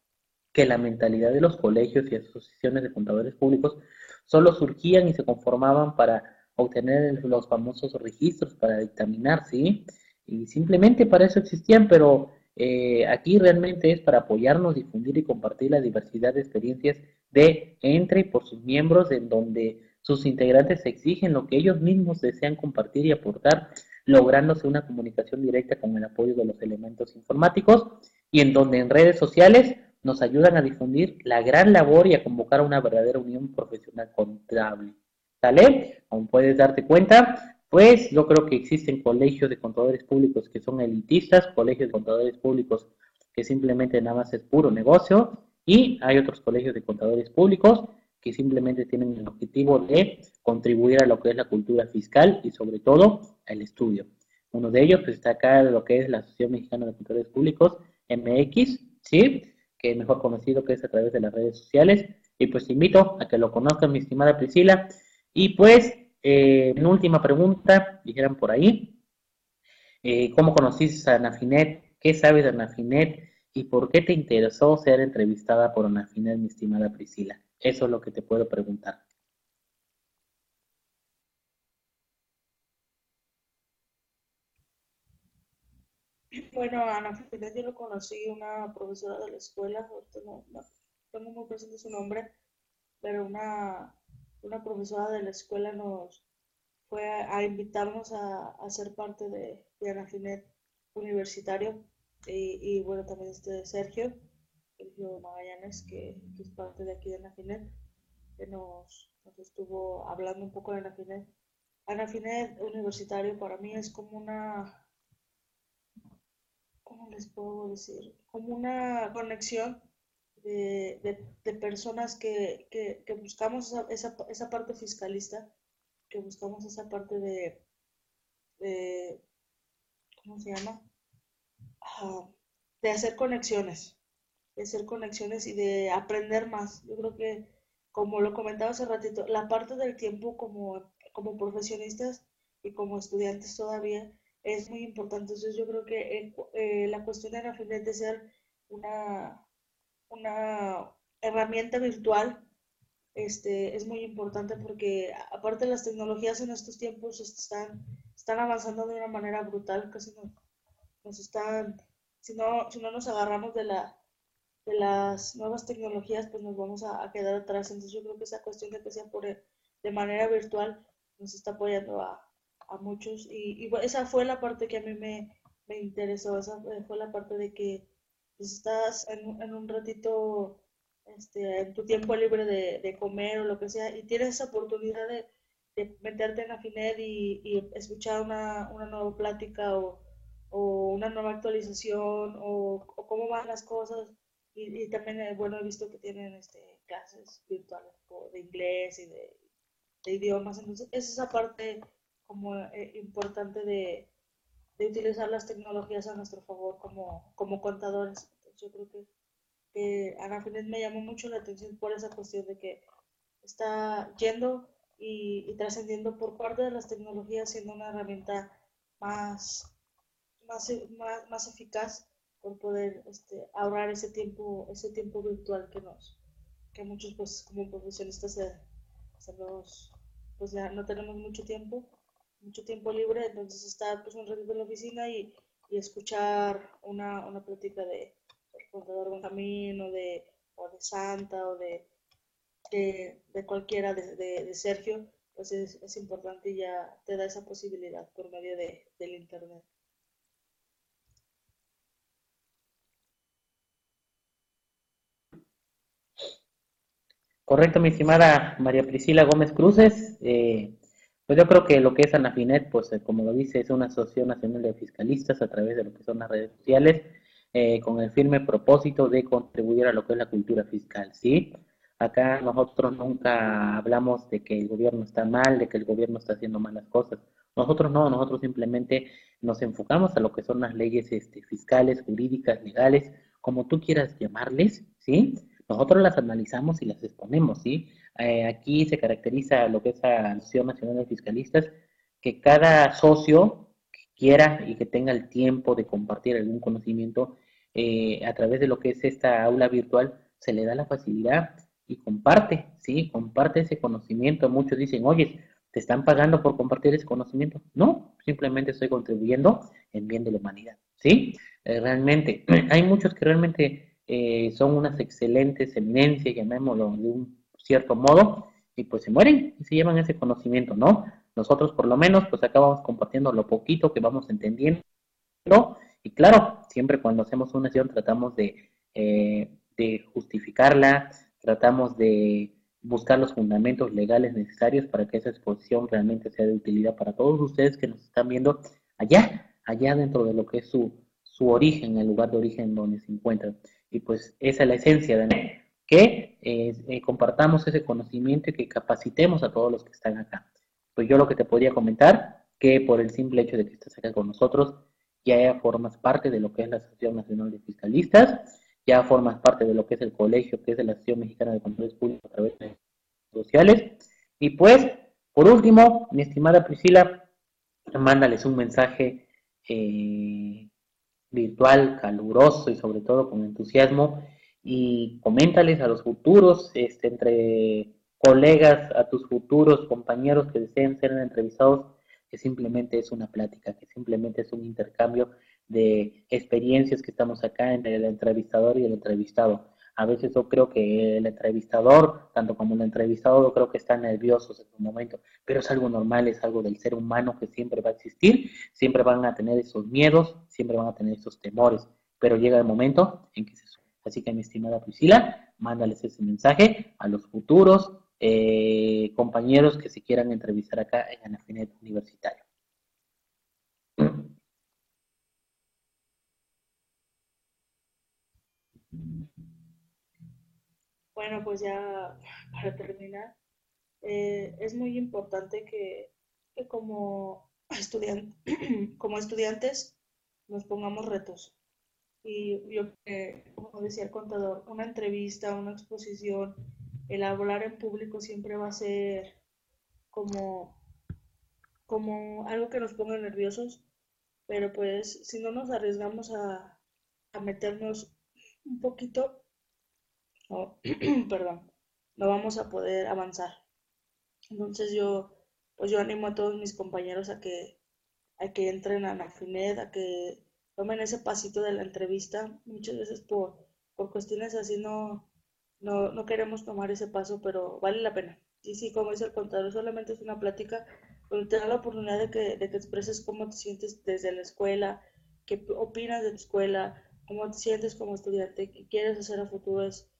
[SPEAKER 1] que la mentalidad de los colegios y asociaciones de contadores públicos solo surgían y se conformaban para obtener los famosos registros para dictaminar, ¿sí? Y simplemente para eso existían, pero eh, aquí realmente es para apoyarnos, difundir y compartir la diversidad de experiencias de entre y por sus miembros, en donde sus integrantes exigen lo que ellos mismos desean compartir y aportar lográndose una comunicación directa con el apoyo de los elementos informáticos y en donde en redes sociales nos ayudan a difundir la gran labor y a convocar a una verdadera unión profesional contable. ¿Sale? Como puedes darte cuenta, pues yo creo que existen colegios de contadores públicos que son elitistas, colegios de contadores públicos que simplemente nada más es puro negocio y hay otros colegios de contadores públicos que simplemente tienen el objetivo de contribuir a lo que es la cultura fiscal y sobre todo al estudio. Uno de ellos pues, está acá de lo que es la Asociación Mexicana de Contadores Públicos, MX, ¿sí? que es mejor conocido que es a través de las redes sociales. Y pues te invito a que lo conozcan, mi estimada Priscila. Y pues, eh, una última pregunta, dijeran por ahí, eh, ¿cómo conociste a Anafinet? ¿Qué sabes de Anafinet? ¿Y por qué te interesó ser entrevistada por Anafinet, mi estimada Priscila? Eso es lo que te puedo preguntar.
[SPEAKER 2] Bueno, Ana yo lo conocí, una profesora de la escuela, no, tengo muy presente su nombre, pero una, una profesora de la escuela nos fue a, invitarnos a, a, ser parte de, de Anafinet universitario y, bueno, también este Sergio, Sergio Magallanes, que, es parte de aquí de Anafinet, que nos, estuvo hablando un poco de Anafinet. Anafinet universitario para mí es como una ¿cómo les puedo decir? Como una conexión de, de, personas que, que, buscamos esa, esa, parte fiscalista, que buscamos esa parte de ¿cómo se llama? De hacer conexiones, de hacer conexiones y de aprender más. Yo creo que, como lo comentaba hace ratito, la parte del tiempo como, como profesionistas y como estudiantes todavía es muy importante. Entonces yo creo que eh, eh, la cuestión de ser una, una herramienta virtual este, es muy importante porque aparte las tecnologías en estos tiempos están, están avanzando de una manera brutal, casi nos, nos están, si no, si no nos agarramos de la de las nuevas tecnologías, pues nos vamos a, quedar atrás. Entonces yo creo que esa cuestión de que sea por, de manera virtual nos está apoyando a, a muchos. Y, y, esa fue la parte que a mí me, me interesó, esa fue la parte de que pues, estás en, en, un ratito, este, en tu tiempo libre de, de, comer o lo que sea, y tienes esa oportunidad de, de meterte en Afinet y, y escuchar una, una, nueva plática o, o, una nueva actualización o, o cómo van las cosas y, también, eh, bueno, he visto que tienen este, clases virtuales de inglés y de, idiomas. Entonces, es esa parte como eh, importante de, de, utilizar las tecnologías a nuestro favor como, como contadores. Entonces, yo creo que, que Ana Finet me llamó mucho la atención por esa cuestión de que está yendo y, y trascendiendo por parte de las tecnologías, siendo una herramienta más, más, más, más eficaz por poder este, ahorrar ese tiempo, ese tiempo virtual que nos, que muchos pues como profesionistas pues ya no tenemos mucho tiempo, mucho tiempo libre, entonces estar pues un ratito en la oficina y, y escuchar una, una plática de contador Benjamín o de, o de Santa o de, de, de cualquiera de, de, Sergio, pues es, es, importante y ya te da esa posibilidad por medio de, del internet.
[SPEAKER 1] Correcto, mi estimada María Priscila Gómez Cruces. Eh, pues yo creo que lo que es Anafinet, pues eh, como lo dice, es una asociación nacional de fiscalistas a través de lo que son las redes sociales, eh, con el firme propósito de contribuir a lo que es la cultura fiscal, ¿sí? Acá nosotros nunca hablamos de que el gobierno está mal, de que el gobierno está haciendo malas cosas. Nosotros no, nosotros simplemente nos enfocamos a lo que son las leyes este, fiscales, jurídicas, legales, como tú quieras llamarles, ¿sí? Nosotros las analizamos y las exponemos, ¿sí? Eh, aquí se caracteriza lo que es la Asociación Nacional de Fiscalistas, que cada socio que quiera y que tenga el tiempo de compartir algún conocimiento eh, a través de lo que es esta aula virtual, se le da la facilidad y comparte, ¿sí? Comparte ese conocimiento. Muchos dicen, oye, ¿te están pagando por compartir ese conocimiento? No, simplemente estoy contribuyendo en bien de la humanidad, ¿sí? Eh, realmente, hay muchos que realmente eh, son unas excelentes eminencias, llamémoslo de un cierto modo, y pues se mueren y se llevan ese conocimiento, ¿no? Nosotros por lo menos pues acabamos compartiendo lo poquito que vamos entendiendo, y claro, siempre cuando hacemos una sesión tratamos de, eh, de justificarla, tratamos de buscar los fundamentos legales necesarios para que esa exposición realmente sea de utilidad para todos ustedes que nos están viendo allá, allá dentro de lo que es su, su origen, el lugar de origen donde se encuentran. Y pues esa es la esencia de que eh, eh, compartamos ese conocimiento y que capacitemos a todos los que están acá. Pues yo lo que te podría comentar, que por el simple hecho de que estás acá con nosotros, ya formas parte de lo que es la Asociación Nacional de Fiscalistas, ya formas parte de lo que es el colegio, que es la Asociación Mexicana de Controles Públicos a través de redes sociales. Y pues, por último, mi estimada Priscila, mándales un mensaje eh, virtual, caluroso y sobre todo con entusiasmo y coméntales a los futuros, este, entre colegas, a tus futuros compañeros que deseen ser entrevistados, que simplemente es una plática, que simplemente es un intercambio de experiencias que estamos acá entre el entrevistador y el entrevistado. A veces yo creo que el entrevistador, tanto como el entrevistado, yo creo que están nerviosos en un momento, pero es algo normal, es algo del ser humano que siempre va a existir, siempre van a tener esos miedos, siempre van a tener esos temores, pero llega el momento en que se sube. Así que mi estimada Priscila, mándales ese mensaje a los futuros eh, compañeros que se quieran entrevistar acá en Anafinet Universitario.
[SPEAKER 2] Bueno, pues ya para terminar, eh, es muy importante que, como, como estudiantes nos pongamos retos. Y yo, como decía el contador, una entrevista, una exposición, el hablar en público siempre va a ser como, como algo que nos ponga nerviosos, pero pues si no nos arriesgamos a, a meternos un poquito, no, perdón, no vamos a poder avanzar. Entonces yo, pues yo animo a todos mis compañeros a que, a que entren a Nafinet, a que tomen ese pasito de la entrevista. Muchas veces por, por cuestiones así no, no, no queremos tomar ese paso, pero vale la pena. Y sí, como dice el contador, solamente es una plática, pero te la oportunidad de que, de que expreses cómo te sientes desde la escuela, qué opinas de la escuela, cómo te sientes como estudiante, qué quieres hacer a futuro. Es,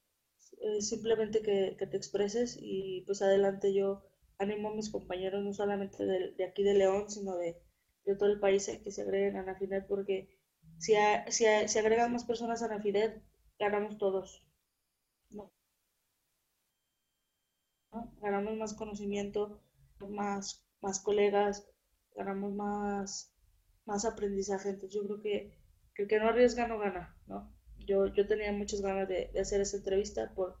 [SPEAKER 2] simplemente que, que, te expreses y pues adelante yo animo a mis compañeros, no solamente de, de aquí de León, sino de, de, todo el país, que se agreguen a Nafinet, porque si, si, si agregan más personas a Nafinet, ganamos todos. Ganamos más conocimiento, más, más colegas, ganamos más, más aprendizaje. Entonces yo creo que, el que no arriesga no gana, ¿no? Yo, yo tenía muchas ganas de, hacer esa entrevista por,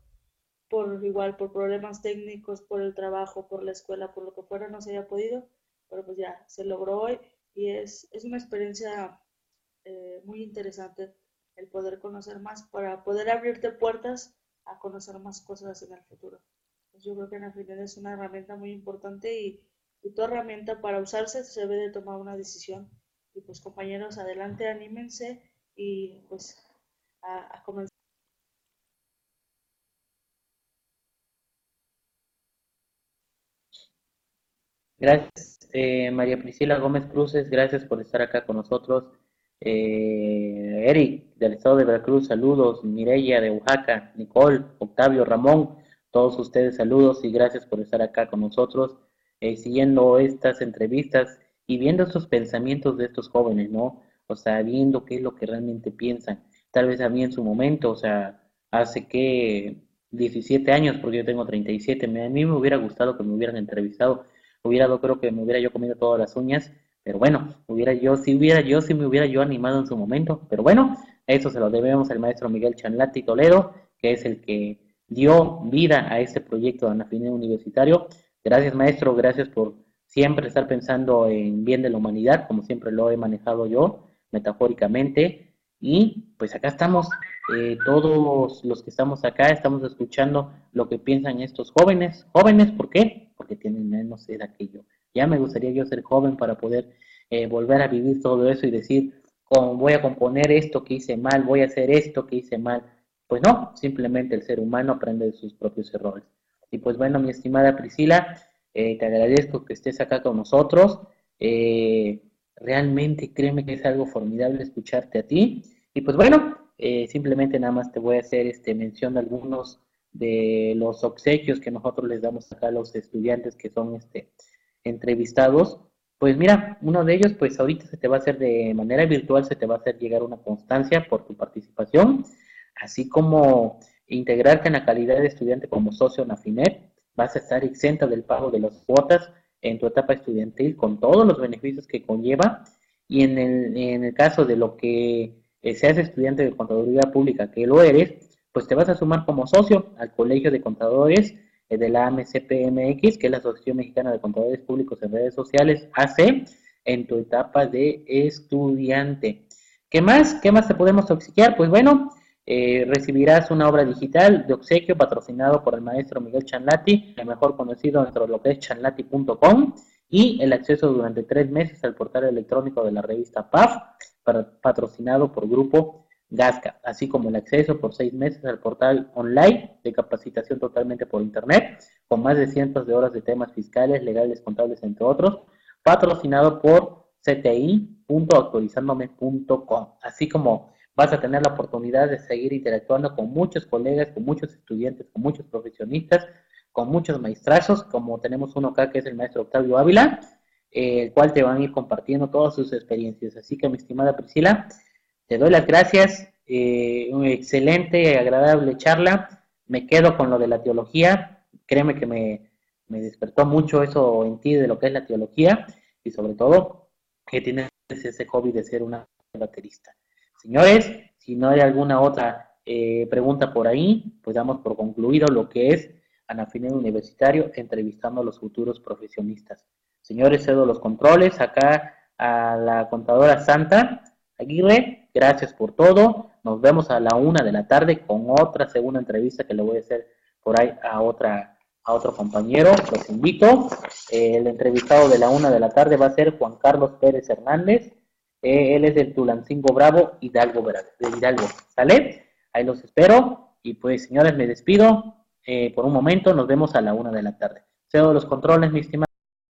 [SPEAKER 2] por igual, por problemas técnicos, por el trabajo, por la escuela, por lo que fuera, no se había podido, pero pues ya se logró hoy y es, es una experiencia eh, muy interesante el poder conocer más, para poder abrirte puertas a conocer más cosas en el futuro. Pues yo creo que en final es una herramienta muy importante y, y tu herramienta para usarse se debe de tomar una decisión. Y pues compañeros, adelante, anímense y pues a, comenzar.
[SPEAKER 1] Gracias, eh, María Priscila Gómez Cruces, gracias por estar acá con nosotros. Eh, Eric, del estado de Veracruz, saludos. Mireya, de Oaxaca. Nicole, Octavio, Ramón, todos ustedes saludos y gracias por estar acá con nosotros, eh, siguiendo estas entrevistas y viendo estos pensamientos de estos jóvenes, ¿no? O sea, viendo qué es lo que realmente piensan. Tal vez a mí en su momento, o sea, hace que 17 años, porque yo tengo 37, me, a mí me hubiera gustado que me hubieran entrevistado, hubiera, creo que me hubiera yo comido todas las uñas pero bueno, hubiera yo, si hubiera yo, si me hubiera yo animado en su momento. Pero bueno, eso se lo debemos al maestro Miguel Chanlati Toledo, que es el que dio vida a este proyecto de Anafine Universitario. Gracias, maestro, gracias por siempre estar pensando en bien de la humanidad, como siempre lo he manejado yo, metafóricamente. Y pues acá estamos, eh, todos los que estamos acá, estamos escuchando lo que piensan estos jóvenes. Jóvenes, ¿por qué? Porque tienen menos edad que yo. Ya me gustaría yo ser joven para poder eh, volver a vivir todo eso y decir, voy a componer esto que hice mal, voy a hacer esto que hice mal. Pues no, simplemente el ser humano aprende de sus propios errores. Y pues bueno, mi estimada Priscila, eh, te agradezco que estés acá con nosotros. Eh, realmente créeme que es algo formidable escucharte a ti. Y pues bueno, simplemente nada más te voy a hacer este mención de algunos de los obsequios que nosotros les damos acá a los estudiantes que son este entrevistados, pues mira, uno de ellos, pues ahorita se te va a hacer de manera virtual, se te va a hacer llegar una constancia por tu participación, así como integrarte en la calidad de estudiante como socio en AFINET, vas a estar exenta del pago de las cuotas en tu etapa estudiantil con todos los beneficios que conlleva y en el, en el caso de lo que eh, seas estudiante de contaduría pública, que lo eres, pues te vas a sumar como socio al Colegio de Contadores eh, de la AMCPMX, que es la Asociación Mexicana de Contadores Públicos en Redes Sociales, AC, en tu etapa de estudiante. ¿Qué más? ¿Qué más te podemos obsequiar? Pues bueno, eh, recibirás una obra digital de obsequio patrocinado por el maestro Miguel Chanlati, el mejor conocido dentro de lo que es chanlati.com, y el acceso durante tres meses al portal electrónico de la revista PAF, patrocinado por Grupo Gasca, así como el acceso por seis meses al portal online de capacitación totalmente por Internet, con más de cientos de horas de temas fiscales, legales, contables, entre otros, patrocinado por cti.actualizandome.com, así como vas a tener la oportunidad de seguir interactuando con muchos colegas, con muchos estudiantes, con muchos profesionistas, con muchos maestrazos, como tenemos uno acá que es el maestro Octavio Ávila, el cual te van a ir compartiendo todas sus experiencias. Así que, mi estimada Priscila, te doy las gracias, eh, una excelente, y agradable charla. Me quedo con lo de la teología. Créeme que me, despertó mucho eso en ti de lo que es la teología y sobre todo que tienes ese hobby de ser una baterista. Señores, si no hay alguna otra eh, pregunta por ahí, pues damos por concluido lo que es Anafine Universitario entrevistando a los futuros profesionistas. Señores, cedo los controles acá a la contadora Santa Aguirre Gracias por todo. Nos vemos a la una de la tarde con otra segunda entrevista que le voy a hacer por ahí a otra, a otro compañero, los invito. El entrevistado de la una de la tarde va a ser Juan Carlos Pérez Hernández. Eh, él es del Tulancingo Bravo, Hidalgo, de Hidalgo. ¿Sale? Ahí los espero. Y pues, señores, me despido. por un momento, nos vemos a la una de la tarde. Cedo los controles, mi estimado.